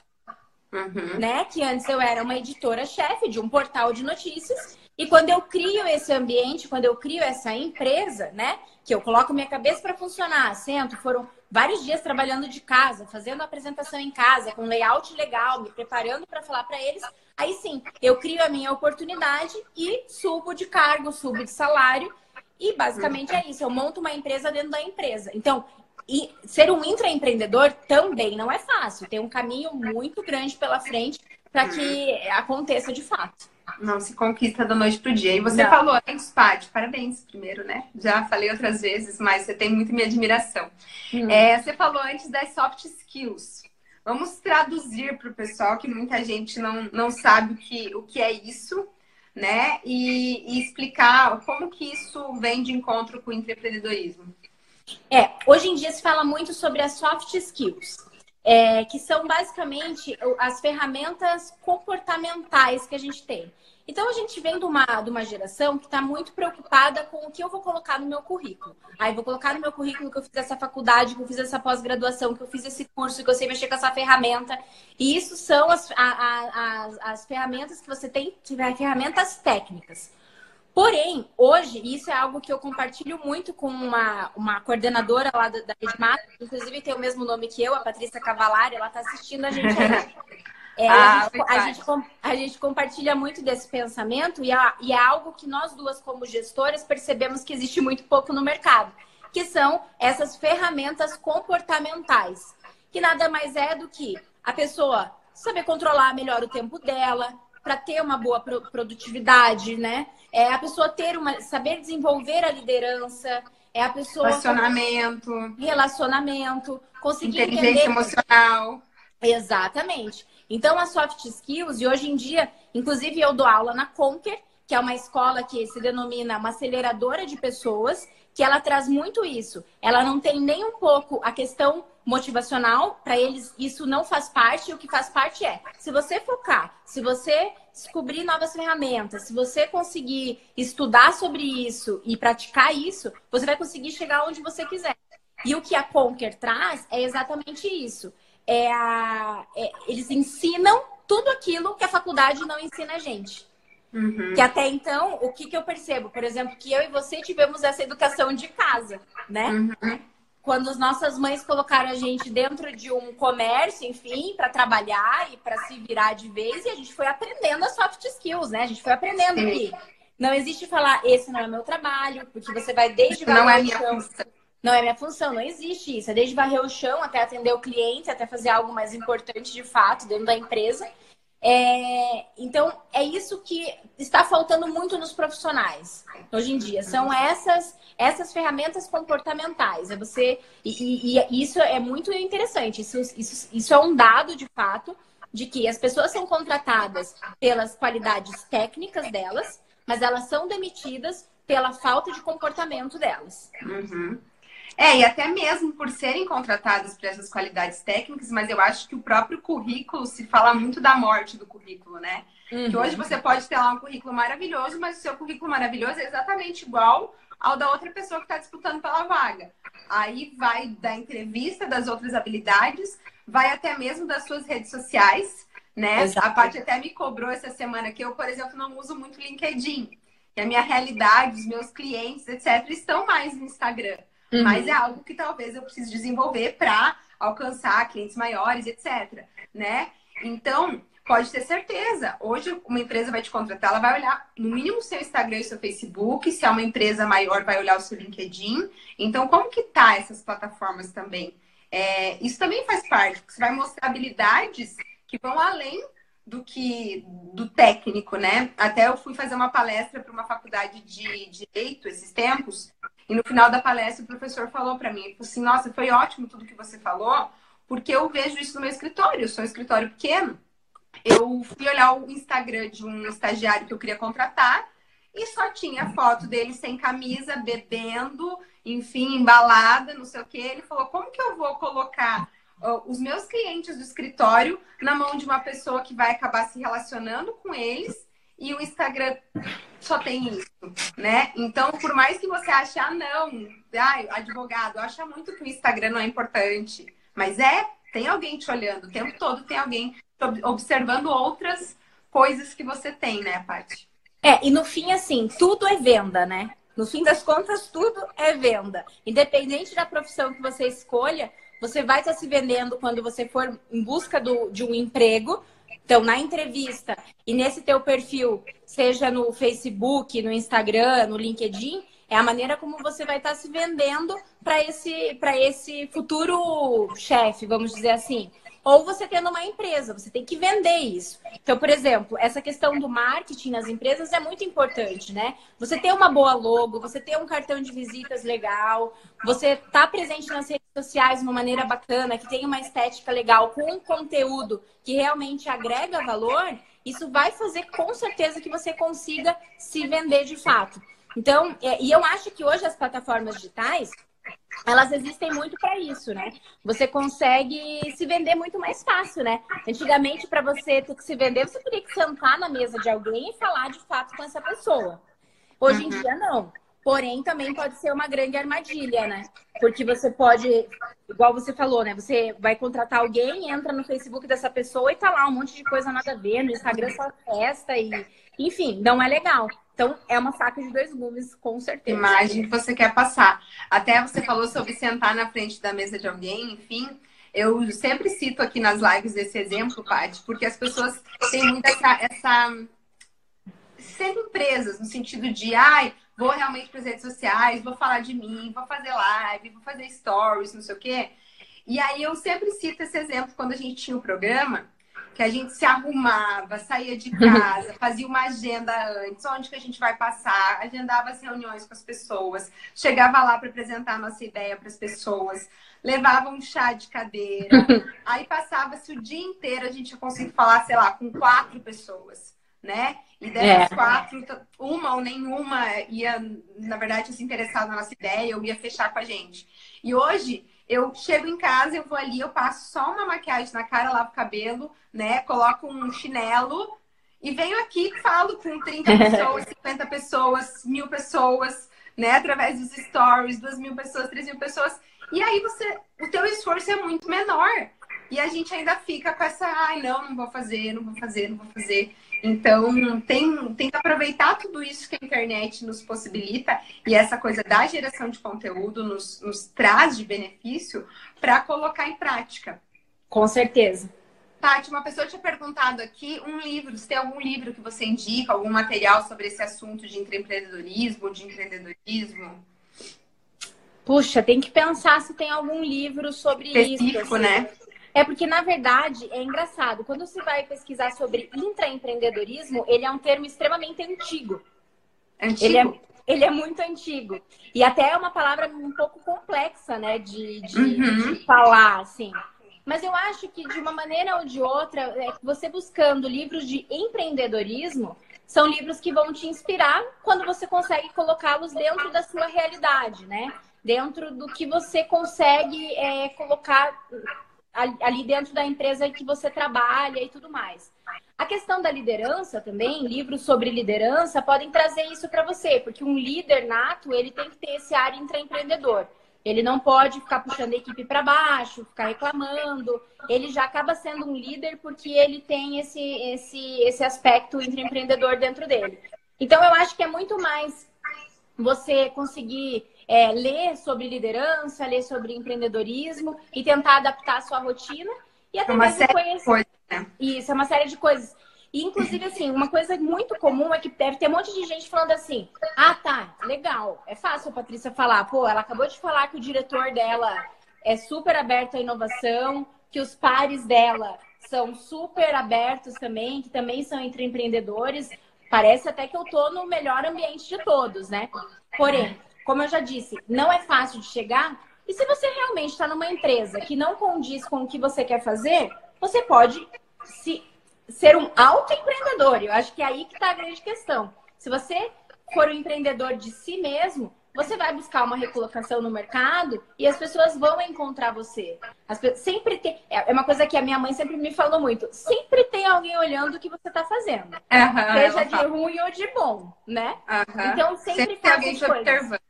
Uhum. Né? Que antes eu era uma editora-chefe de um portal de notícias. E quando eu crio esse ambiente, quando eu crio essa empresa, né? Que eu coloco minha cabeça para funcionar, sento, foram vários dias trabalhando de casa, fazendo apresentação em casa, com layout legal, me preparando para falar para eles. Aí sim, eu crio a minha oportunidade e subo de cargo, subo de salário. E basicamente é isso, eu monto uma empresa dentro da empresa. Então, e ser um intraempreendedor também não é fácil. Tem um caminho muito grande pela frente para que aconteça de fato. Não se conquista da noite pro dia. E você não. falou antes, Paty, parabéns primeiro, né? Já falei outras vezes, mas você tem muito minha admiração. Hum. É, você falou antes das soft skills. Vamos traduzir para o pessoal que muita gente não, não sabe o que, o que é isso, né? E, e explicar como que isso vem de encontro com o empreendedorismo. É, hoje em dia se fala muito sobre as soft skills, é, que são basicamente as ferramentas comportamentais que a gente tem. Então a gente vem de uma, de uma geração que está muito preocupada com o que eu vou colocar no meu currículo. Aí vou colocar no meu currículo que eu fiz essa faculdade, que eu fiz essa pós-graduação, que eu fiz esse curso, que eu sei mexer com essa ferramenta. E isso são as, a, a, as, as ferramentas que você tem, ferramentas técnicas. Porém, hoje, isso é algo que eu compartilho muito com uma, uma coordenadora lá da, Edmata, inclusive tem o mesmo nome que eu, a Patrícia Cavalari, ela está assistindo a gente aí. É, ah, a, gente, a, gente, a, gente, compartilha muito desse pensamento e é, e é algo que nós duas, como gestoras, percebemos que existe muito pouco no mercado, que são essas ferramentas comportamentais, que nada mais é do que a pessoa saber controlar melhor o tempo dela, para ter uma boa produtividade, né? É a pessoa ter uma saber desenvolver a liderança, é a pessoa relacionamento, relacionamento, conseguir inteligência entender... emocional. Exatamente. Então, as soft skills, e hoje em dia, inclusive eu dou aula na Conquer, que é uma escola que se denomina uma aceleradora de pessoas, que ela traz muito isso. Ela não tem nem um pouco a questão motivacional, para eles isso não faz parte, o que faz parte é, se você focar, se você descobrir novas ferramentas, se você conseguir estudar sobre isso e praticar isso, você vai conseguir chegar onde você quiser. E o que a Conquer traz é exatamente isso é a, é, eles ensinam tudo aquilo que a faculdade não ensina a gente. Uhum. Que até então, o que, que eu percebo? Por exemplo, que eu e você tivemos essa educação de casa, né? Uhum. Quando as nossas mães colocaram a gente dentro de um comércio, enfim, para trabalhar e para se virar de vez, e a gente foi aprendendo as soft skills, né? A gente foi aprendendo Sim. que não existe falar, esse não é meu trabalho, porque você vai desde não é minha função não é minha função, não existe isso. É desde varrer o chão até atender o cliente, até fazer algo mais importante de fato dentro da empresa. É, então, é isso que está faltando muito nos profissionais hoje em dia. São essas essas ferramentas comportamentais. É você e, e, e isso é muito interessante. Isso, isso, isso é um dado de fato de que as pessoas são contratadas pelas qualidades técnicas delas, mas elas são demitidas pela falta de comportamento delas. Uhum. É, e até mesmo por serem contratadas por essas qualidades técnicas, mas eu acho que o próprio currículo se fala muito da morte do currículo, né? Uhum. Que hoje você pode ter lá um currículo maravilhoso, mas o seu currículo maravilhoso é exatamente igual ao da outra pessoa que está disputando pela vaga. Aí vai da entrevista, das outras habilidades, vai até mesmo das suas redes sociais, né? Exato. A parte até me cobrou essa semana que eu, por exemplo, não uso muito LinkedIn. E a minha realidade, os meus clientes, etc., estão mais no Instagram. Uhum. Mas é algo que talvez eu precise desenvolver para alcançar clientes maiores, etc. Né? Então, pode ter certeza. Hoje, uma empresa vai te contratar, ela vai olhar no mínimo o seu Instagram e seu Facebook. Se é uma empresa maior, vai olhar o seu LinkedIn. Então, como que tá essas plataformas também? É, isso também faz parte, porque você vai mostrar habilidades que vão além do que do técnico, né? Até eu fui fazer uma palestra para uma faculdade de direito esses tempos e no final da palestra, o professor falou para mim, assim, nossa, foi ótimo tudo que você falou, porque eu vejo isso no meu escritório. Eu sou um escritório pequeno. Eu fui olhar o Instagram de um estagiário que eu queria contratar e só tinha foto dele sem camisa, bebendo, enfim, embalada, não sei o que. Ele falou: como que eu vou colocar os meus clientes do escritório na mão de uma pessoa que vai acabar se relacionando com eles e o Instagram só tem isso, né? Então, por mais que você ache, ah, não, ai, advogado, acha muito que o Instagram não é importante. Mas é, tem alguém te olhando, o tempo todo tem alguém observando outras coisas que você tem, né, Paty? É, e no fim, assim, tudo é venda, né? No fim das contas, tudo é venda. Independente da profissão que você escolha, você vai estar se vendendo quando você for em busca do, de um emprego, então, na entrevista e nesse teu perfil, seja no Facebook, no Instagram, no LinkedIn, é a maneira como você vai estar se vendendo para esse, esse futuro chefe, vamos dizer assim. Ou você tendo uma empresa, você tem que vender isso. Então, por exemplo, essa questão do marketing nas empresas é muito importante, né? Você ter uma boa logo, você ter um cartão de visitas legal, você tá presente nas redes sociais de uma maneira bacana, que tem uma estética legal, com um conteúdo que realmente agrega valor, isso vai fazer com certeza que você consiga se vender de fato. Então, é, e eu acho que hoje as plataformas digitais elas existem muito para isso, né? Você consegue se vender muito mais fácil, né? Antigamente, para você ter que se vender, você teria que sentar na mesa de alguém e falar de fato com essa pessoa. Hoje em uhum. dia, não. Porém, também pode ser uma grande armadilha, né? Porque você pode, igual você falou, né? Você vai contratar alguém, entra no Facebook dessa pessoa e tá lá um monte de coisa nada a ver, no Instagram só festa e. Enfim, não é legal. Então, é uma faca de dois gumes, com certeza. Imagem que você quer passar. Até você falou sobre sentar na frente da mesa de alguém, enfim. Eu sempre cito aqui nas lives esse exemplo, Paty, porque as pessoas têm muito essa, essa. Empresas, no sentido de, ai, vou realmente para as redes sociais, vou falar de mim, vou fazer live, vou fazer stories, não sei o quê. E aí eu sempre cito esse exemplo quando a gente tinha o programa que a gente se arrumava, saía de casa, fazia uma agenda antes, onde que a gente vai passar, agendava as reuniões com as pessoas, chegava lá para apresentar a nossa ideia para as pessoas, levava um chá de cadeira, aí passava-se o dia inteiro, a gente ia conseguir falar, sei lá, com quatro pessoas, né? E dessas é. quatro, uma ou nenhuma ia, na verdade, se interessar na nossa ideia, ou ia fechar com a gente. E hoje eu chego em casa, eu vou ali, eu passo só uma maquiagem na cara, lavo o cabelo, né? Coloco um chinelo e venho aqui e falo com 30 pessoas, 50 pessoas, mil pessoas, né? Através dos stories, duas mil pessoas, três mil pessoas. E aí você, o teu esforço é muito menor. E a gente ainda fica com essa, ai, não, não vou fazer, não vou fazer, não vou fazer. Então, tem, tem que aproveitar tudo isso que a internet nos possibilita e essa coisa da geração de conteúdo nos, nos traz de benefício para colocar em prática. Com certeza. Tati, uma pessoa tinha perguntado aqui um livro, se tem algum livro que você indica, algum material sobre esse assunto de empreendedorismo, de empreendedorismo? Puxa, tem que pensar se tem algum livro sobre Específico, isso. Assim. né? É porque, na verdade, é engraçado. Quando você vai pesquisar sobre intraempreendedorismo, ele é um termo extremamente antigo. Antigo? Ele é, ele é muito antigo. E até é uma palavra um pouco complexa, né, de, de, uhum. de falar, assim. Mas eu acho que, de uma maneira ou de outra, é, você buscando livros de empreendedorismo, são livros que vão te inspirar quando você consegue colocá-los dentro da sua realidade, né? Dentro do que você consegue é, colocar ali dentro da empresa que você trabalha e tudo mais. A questão da liderança também, livros sobre liderança podem trazer isso para você, porque um líder nato, ele tem que ter esse ar intraempreendedor. Ele não pode ficar puxando a equipe para baixo, ficar reclamando. Ele já acaba sendo um líder porque ele tem esse, esse, esse aspecto intraempreendedor dentro dele. Então, eu acho que é muito mais você conseguir é, ler sobre liderança, ler sobre empreendedorismo e tentar adaptar a sua rotina e até é mesmo conhecer. Coisa, né? Isso, é uma série de coisas. E, inclusive, assim, uma coisa muito comum é que deve ter um monte de gente falando assim: ah, tá, legal. É fácil a Patrícia falar, pô, ela acabou de falar que o diretor dela é super aberto à inovação, que os pares dela são super abertos também, que também são entre empreendedores. Parece até que eu tô no melhor ambiente de todos, né? Porém, como eu já disse, não é fácil de chegar. E se você realmente está numa empresa que não condiz com o que você quer fazer, você pode se, ser um autoempreendedor. Eu acho que é aí que está a grande questão. Se você for um empreendedor de si mesmo, você vai buscar uma recolocação no mercado e as pessoas vão encontrar você. As, sempre tem, é, é uma coisa que a minha mãe sempre me falou muito. Sempre tem alguém olhando o que você está fazendo. Uhum, seja de ruim ou de bom, né? Uhum. Então sempre, sempre tem alguém te observando.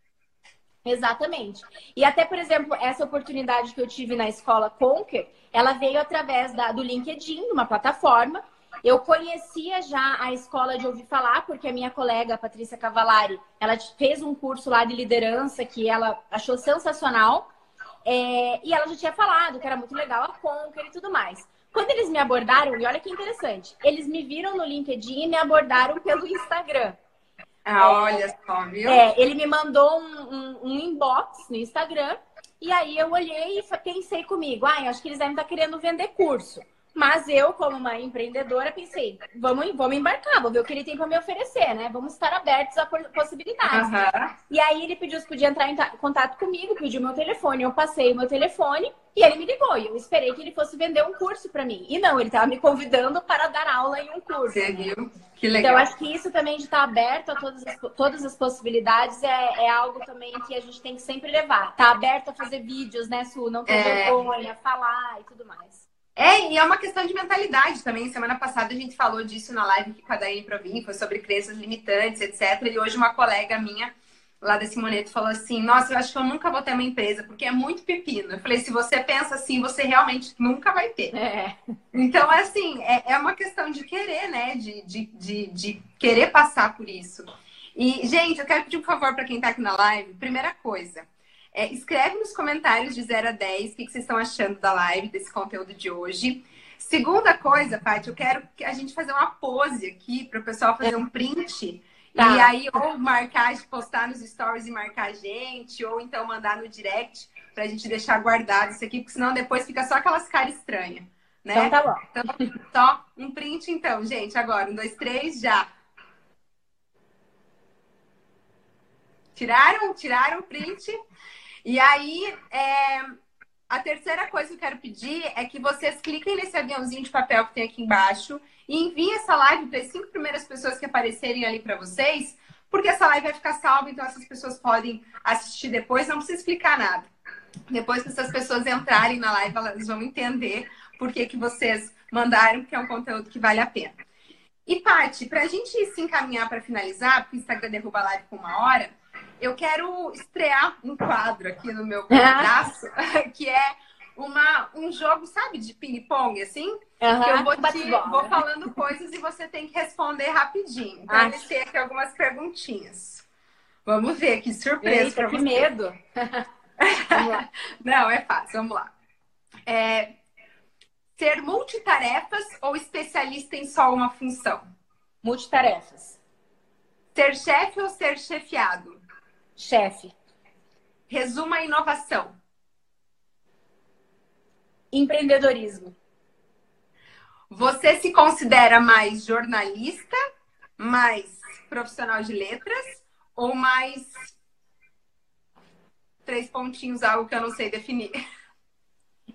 Exatamente. E até, por exemplo, essa oportunidade que eu tive na escola Conquer, ela veio através da, do LinkedIn, uma plataforma. Eu conhecia já a escola de ouvir falar, porque a minha colega, a Patrícia Cavalari, ela fez um curso lá de liderança que ela achou sensacional. É, e ela já tinha falado que era muito legal a Conquer e tudo mais. Quando eles me abordaram, e olha que interessante, eles me viram no LinkedIn e me abordaram pelo Instagram. Ah, olha só, viu? É, ele me mandou um, um, um, inbox no Instagram E aí eu olhei e pensei comigo, ah, acho que eles devem estar querendo vender curso. Mas eu, como uma empreendedora, pensei, vamos, vamos embarcar, vou ver o que ele tem para me oferecer, né? Vamos estar abertos a possibilidades. Uhum. E aí ele pediu se podia entrar em contato comigo, pediu meu telefone, eu passei o meu telefone e ele me ligou. E eu esperei que ele fosse vender um curso para mim. E não, ele estava me convidando para dar aula em um curso. Você viu? Que legal. Então, acho que isso também de estar aberto a todas as, todas as possibilidades é, é algo também que a gente tem que sempre levar. Tá aberto a fazer vídeos, né, Su? Não ter é... vergonha, falar e tudo mais. É, e é uma questão de mentalidade também. Semana passada a gente falou disso na live com a Daiane Provin, foi sobre crenças limitantes, etc. E hoje uma colega minha lá da Simoneto falou assim: Nossa, eu acho que eu nunca vou ter uma empresa, porque é muito pepino. Eu falei: Se você pensa assim, você realmente nunca vai ter. É. Então, assim, é, é uma questão de querer, né? De, de, de, de querer passar por isso. E, gente, eu quero pedir um favor para quem está aqui na live. Primeira coisa. É, escreve nos comentários de 0 a 10 o que, que vocês estão achando da live, desse conteúdo de hoje. Segunda coisa, Paty, eu quero que a gente fazer uma pose aqui para o pessoal fazer um print. Tá. E aí, ou marcar, postar nos stories e marcar a gente, ou então mandar no direct para a gente deixar guardado isso aqui, porque senão depois fica só aquelas caras estranhas. Né? Então tá bom. Então, só um print então, gente. Agora, um, dois, três, já. Tiraram? Tiraram o print? E aí, é, a terceira coisa que eu quero pedir é que vocês cliquem nesse aviãozinho de papel que tem aqui embaixo e enviem essa live para as cinco primeiras pessoas que aparecerem ali para vocês, porque essa live vai ficar salva, então essas pessoas podem assistir depois, não precisa explicar nada. Depois que essas pessoas entrarem na live, elas vão entender por que, que vocês mandaram, porque é um conteúdo que vale a pena. E, Paty, para a gente se encaminhar para finalizar, porque o Instagram derruba a live com uma hora, eu quero estrear um quadro aqui no meu pedaço, que é uma, um jogo, sabe, de ping-pong, assim? Uhum, que eu vou, te, vou falando coisas e você tem que responder rapidinho. Então, Acho... eu listei aqui algumas perguntinhas. Vamos ver, que surpresa você. que medo! Não, é fácil, vamos lá. É, ser multitarefas ou especialista em só uma função? Multitarefas. Ser chefe ou ser chefiado? Chefe. Resuma a inovação. Empreendedorismo. Você se considera mais jornalista, mais profissional de letras ou mais três pontinhos, algo que eu não sei definir?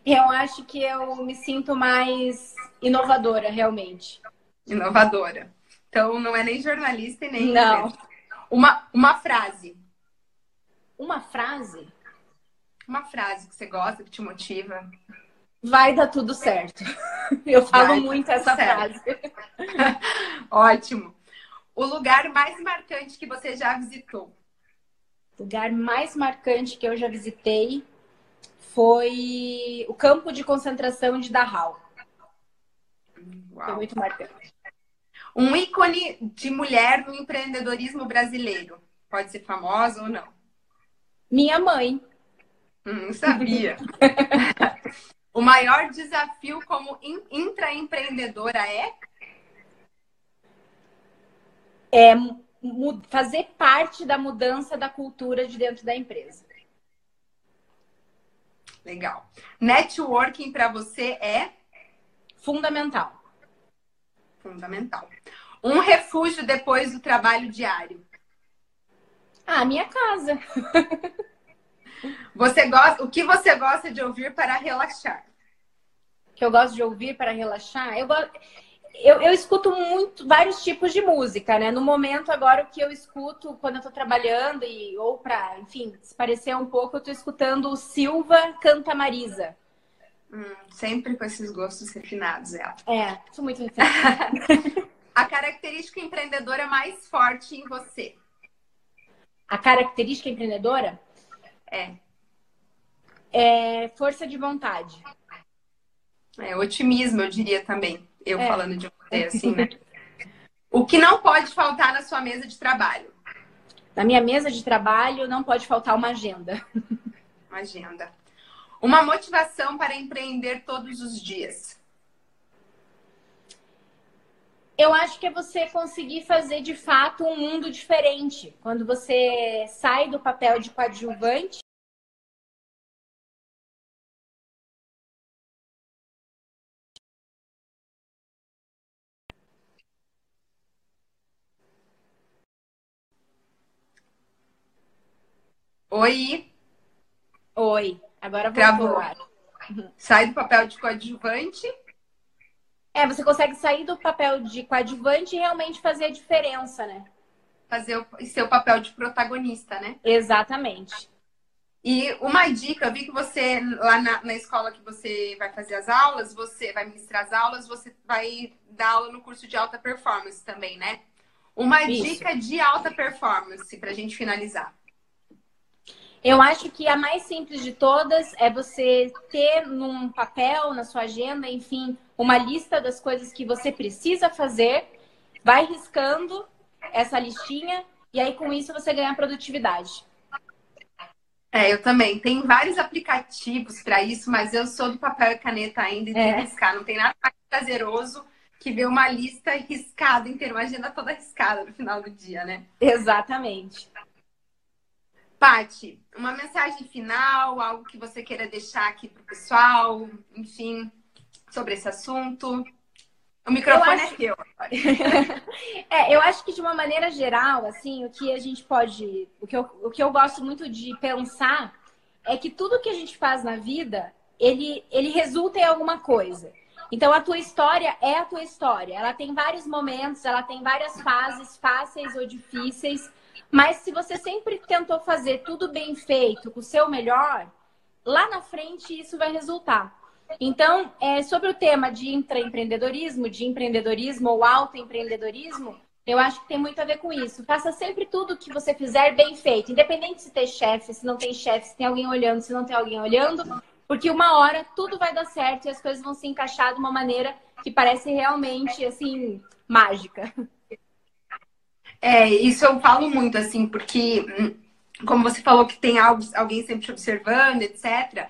Eu acho que eu me sinto mais inovadora, realmente. Inovadora. Então não é nem jornalista e nem. Não. Uma, uma frase uma frase? Uma frase que você gosta, que te motiva. Vai dar tudo certo. Eu falo Vai muito essa certo. frase. Ótimo. O lugar mais marcante que você já visitou? O lugar mais marcante que eu já visitei foi o campo de concentração de Dachau. Uau. Foi muito marcante. Um ícone de mulher no empreendedorismo brasileiro. Pode ser famosa ou não? Minha mãe. Hum, sabia. o maior desafio como intraempreendedora é? É fazer parte da mudança da cultura de dentro da empresa. Legal. Networking para você é? Fundamental. Fundamental. Um refúgio depois do trabalho diário. Ah, minha casa. Você gosta, o que você gosta de ouvir para relaxar? Que eu gosto de ouvir para relaxar? Eu, eu, eu escuto muito vários tipos de música, né? No momento agora o que eu escuto quando eu tô trabalhando e ou para, enfim, se parecer um pouco, eu tô escutando o Silva Canta Marisa. Hum, sempre com esses gostos refinados, ela. É, sou muito refinada. A característica empreendedora mais forte em você? A característica empreendedora? É. É força de vontade. É, otimismo, eu diria também. Eu é. falando de você, assim, né? o que não pode faltar na sua mesa de trabalho? Na minha mesa de trabalho não pode faltar uma agenda. Uma agenda. Uma motivação para empreender todos os dias. Eu acho que é você conseguir fazer de fato um mundo diferente. Quando você sai do papel de coadjuvante Oi. Oi. Agora vou Travou. Sai do papel de coadjuvante é, você consegue sair do papel de coadjuvante e realmente fazer a diferença, né? Fazer o seu papel de protagonista, né? Exatamente. E uma dica, eu vi que você, lá na, na, escola que você vai fazer as aulas, você vai ministrar as aulas, você vai dar aula no curso de alta performance também, né? Uma Isso. dica de alta performance para a gente finalizar. Eu acho que a mais simples de todas é você ter num papel, na sua agenda, enfim, uma lista das coisas que você precisa fazer, vai riscando essa listinha e aí com isso você ganha produtividade. É, eu também. Tem vários aplicativos para isso, mas eu sou do papel e caneta ainda e de é. riscar. Não tem nada mais prazeroso que ver uma lista riscada inteira, uma agenda toda riscada no final do dia, né? Exatamente. Pati, uma mensagem final, algo que você queira deixar aqui para o pessoal, enfim, sobre esse assunto. O microfone é acho... é teu. é, eu acho que de uma maneira geral, assim, o que a gente pode, o que eu, o que eu gosto muito de pensar é que tudo que a gente faz na vida, ele, ele resulta em alguma coisa. Então a tua história é a tua história. Ela tem vários momentos, ela tem várias fases, fáceis ou difíceis. Mas se você sempre tentou fazer tudo bem feito, com o seu melhor, lá na frente isso vai resultar. Então, é, sobre o tema de intraempreendedorismo, de empreendedorismo ou autoempreendedorismo, eu acho que tem muito a ver com isso. Faça sempre tudo que você fizer bem feito, independente se tem chefe, se não tem chefe, se tem alguém olhando, se não tem alguém olhando, porque uma hora tudo vai dar certo e as coisas vão se encaixar de uma maneira que parece realmente assim mágica. É, isso eu falo muito, assim, porque, hum, como você falou que tem algo, alguém sempre te observando, etc.,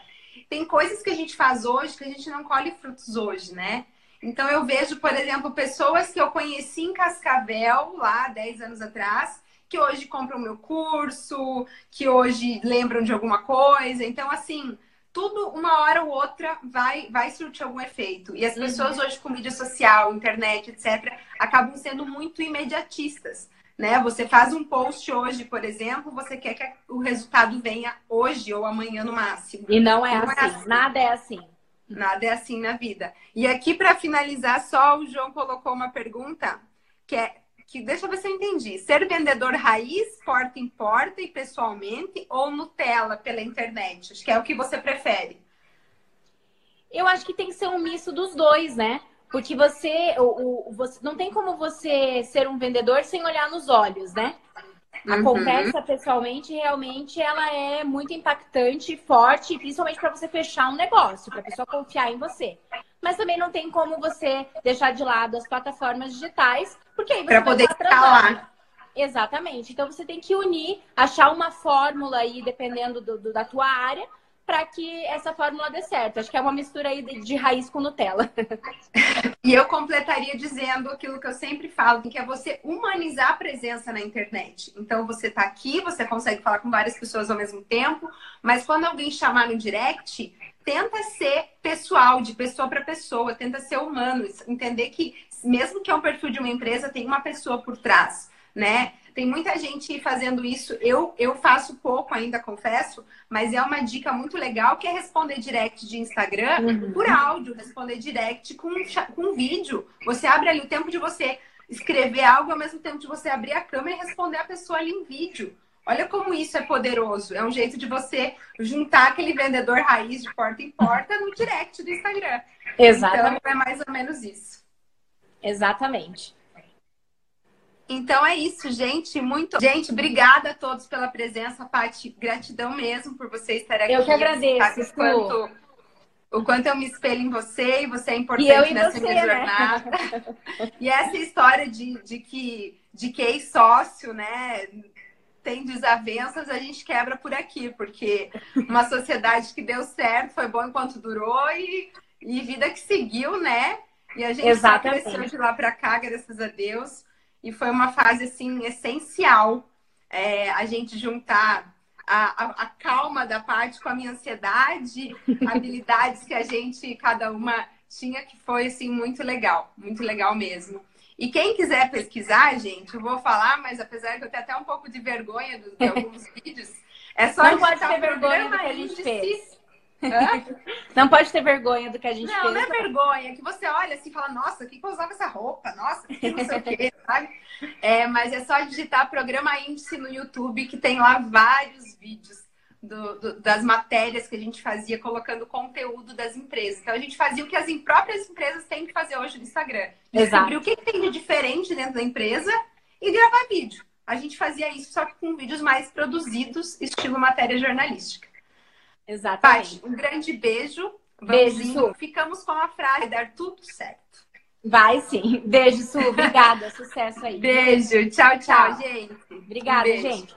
tem coisas que a gente faz hoje que a gente não colhe frutos hoje, né? Então, eu vejo, por exemplo, pessoas que eu conheci em Cascavel, lá 10 anos atrás, que hoje compram meu curso, que hoje lembram de alguma coisa. Então, assim, tudo, uma hora ou outra, vai, vai surtir algum efeito. E as pessoas uhum. hoje com mídia social, internet, etc., acabam sendo muito imediatistas né? Você faz um post hoje, por exemplo, você quer que o resultado venha hoje ou amanhã no máximo. E não é, não assim. é assim. Nada é assim. Nada é assim na vida. E aqui para finalizar, só o João colocou uma pergunta que é que deixa eu ver se eu entendi. Ser vendedor raiz, porta em porta e pessoalmente ou Nutella pela internet? Acho que é o que você prefere. Eu acho que tem que ser um misto dos dois, né? Porque você, o, o, você não tem como você ser um vendedor sem olhar nos olhos, né? A uhum. conversa pessoalmente realmente ela é muito impactante, forte, principalmente para você fechar um negócio, para a pessoa confiar em você. Mas também não tem como você deixar de lado as plataformas digitais, porque aí você pra poder escalar. Exatamente. Então você tem que unir, achar uma fórmula aí, dependendo do, do da tua área, para que essa fórmula dê certo. Acho que é uma mistura aí de, de raiz com Nutella. e eu completaria dizendo aquilo que eu sempre falo, que é você humanizar a presença na internet. Então você está aqui, você consegue falar com várias pessoas ao mesmo tempo, mas quando alguém chamar no direct, tenta ser pessoal, de pessoa para pessoa, tenta ser humano, entender que mesmo que é um perfil de uma empresa, tem uma pessoa por trás, né? Tem muita gente fazendo isso. Eu, eu faço pouco ainda, confesso, mas é uma dica muito legal que é responder direct de Instagram uhum. por áudio, responder direct com, com vídeo. Você abre ali o tempo de você escrever algo ao mesmo tempo de você abrir a câmera e responder a pessoa ali em vídeo. Olha como isso é poderoso. É um jeito de você juntar aquele vendedor raiz de porta em porta no direct do Instagram. Exatamente. Então é mais ou menos isso. Exatamente. Então é isso, gente. Muito. Gente, obrigada a todos pela presença, Paty. Gratidão mesmo por você estar aqui. Eu que agradeço. O quanto, o quanto eu me espelho em você e você é importante nessa você, minha né? jornada. e essa história de, de que de que ex-sócio, né? Tem desavenças, a gente quebra por aqui, porque uma sociedade que deu certo, foi bom enquanto durou e, e vida que seguiu, né? E a gente está crescendo de lá para cá, graças a Deus. E foi uma fase, assim, essencial é, a gente juntar a, a, a, calma da parte com a minha ansiedade, habilidades que a gente, cada uma tinha, que foi, assim, muito legal. Muito legal mesmo. E quem quiser pesquisar, gente, eu vou falar, mas apesar que eu tenho até um pouco de vergonha de alguns vídeos, É só não pode ter vergonha do que a gente fez. Não pode ter vergonha do que a gente não, fez. Não, não é vergonha. Que você olha assim e fala, nossa, que, que eu usava essa roupa? Nossa, que não sei o quê, sabe? É, mas é só digitar programa índice no YouTube que tem lá vários vídeos do, do, das matérias que a gente fazia colocando conteúdo das empresas. Então a gente fazia o que as próprias empresas têm que fazer hoje no Instagram. Descobrir o que, que tem de diferente dentro da empresa e gravar vídeo. A gente fazia isso só que com vídeos mais produzidos, estilo matéria jornalística. Exatamente. Pai, um grande beijo. Vamos beijo, Su. Ficamos com a frase, dar tudo certo. Vai sim. Beijo, Su. Obrigada. Sucesso aí. Beijo. Tchau, tchau, tchau. gente. Obrigada, um gente.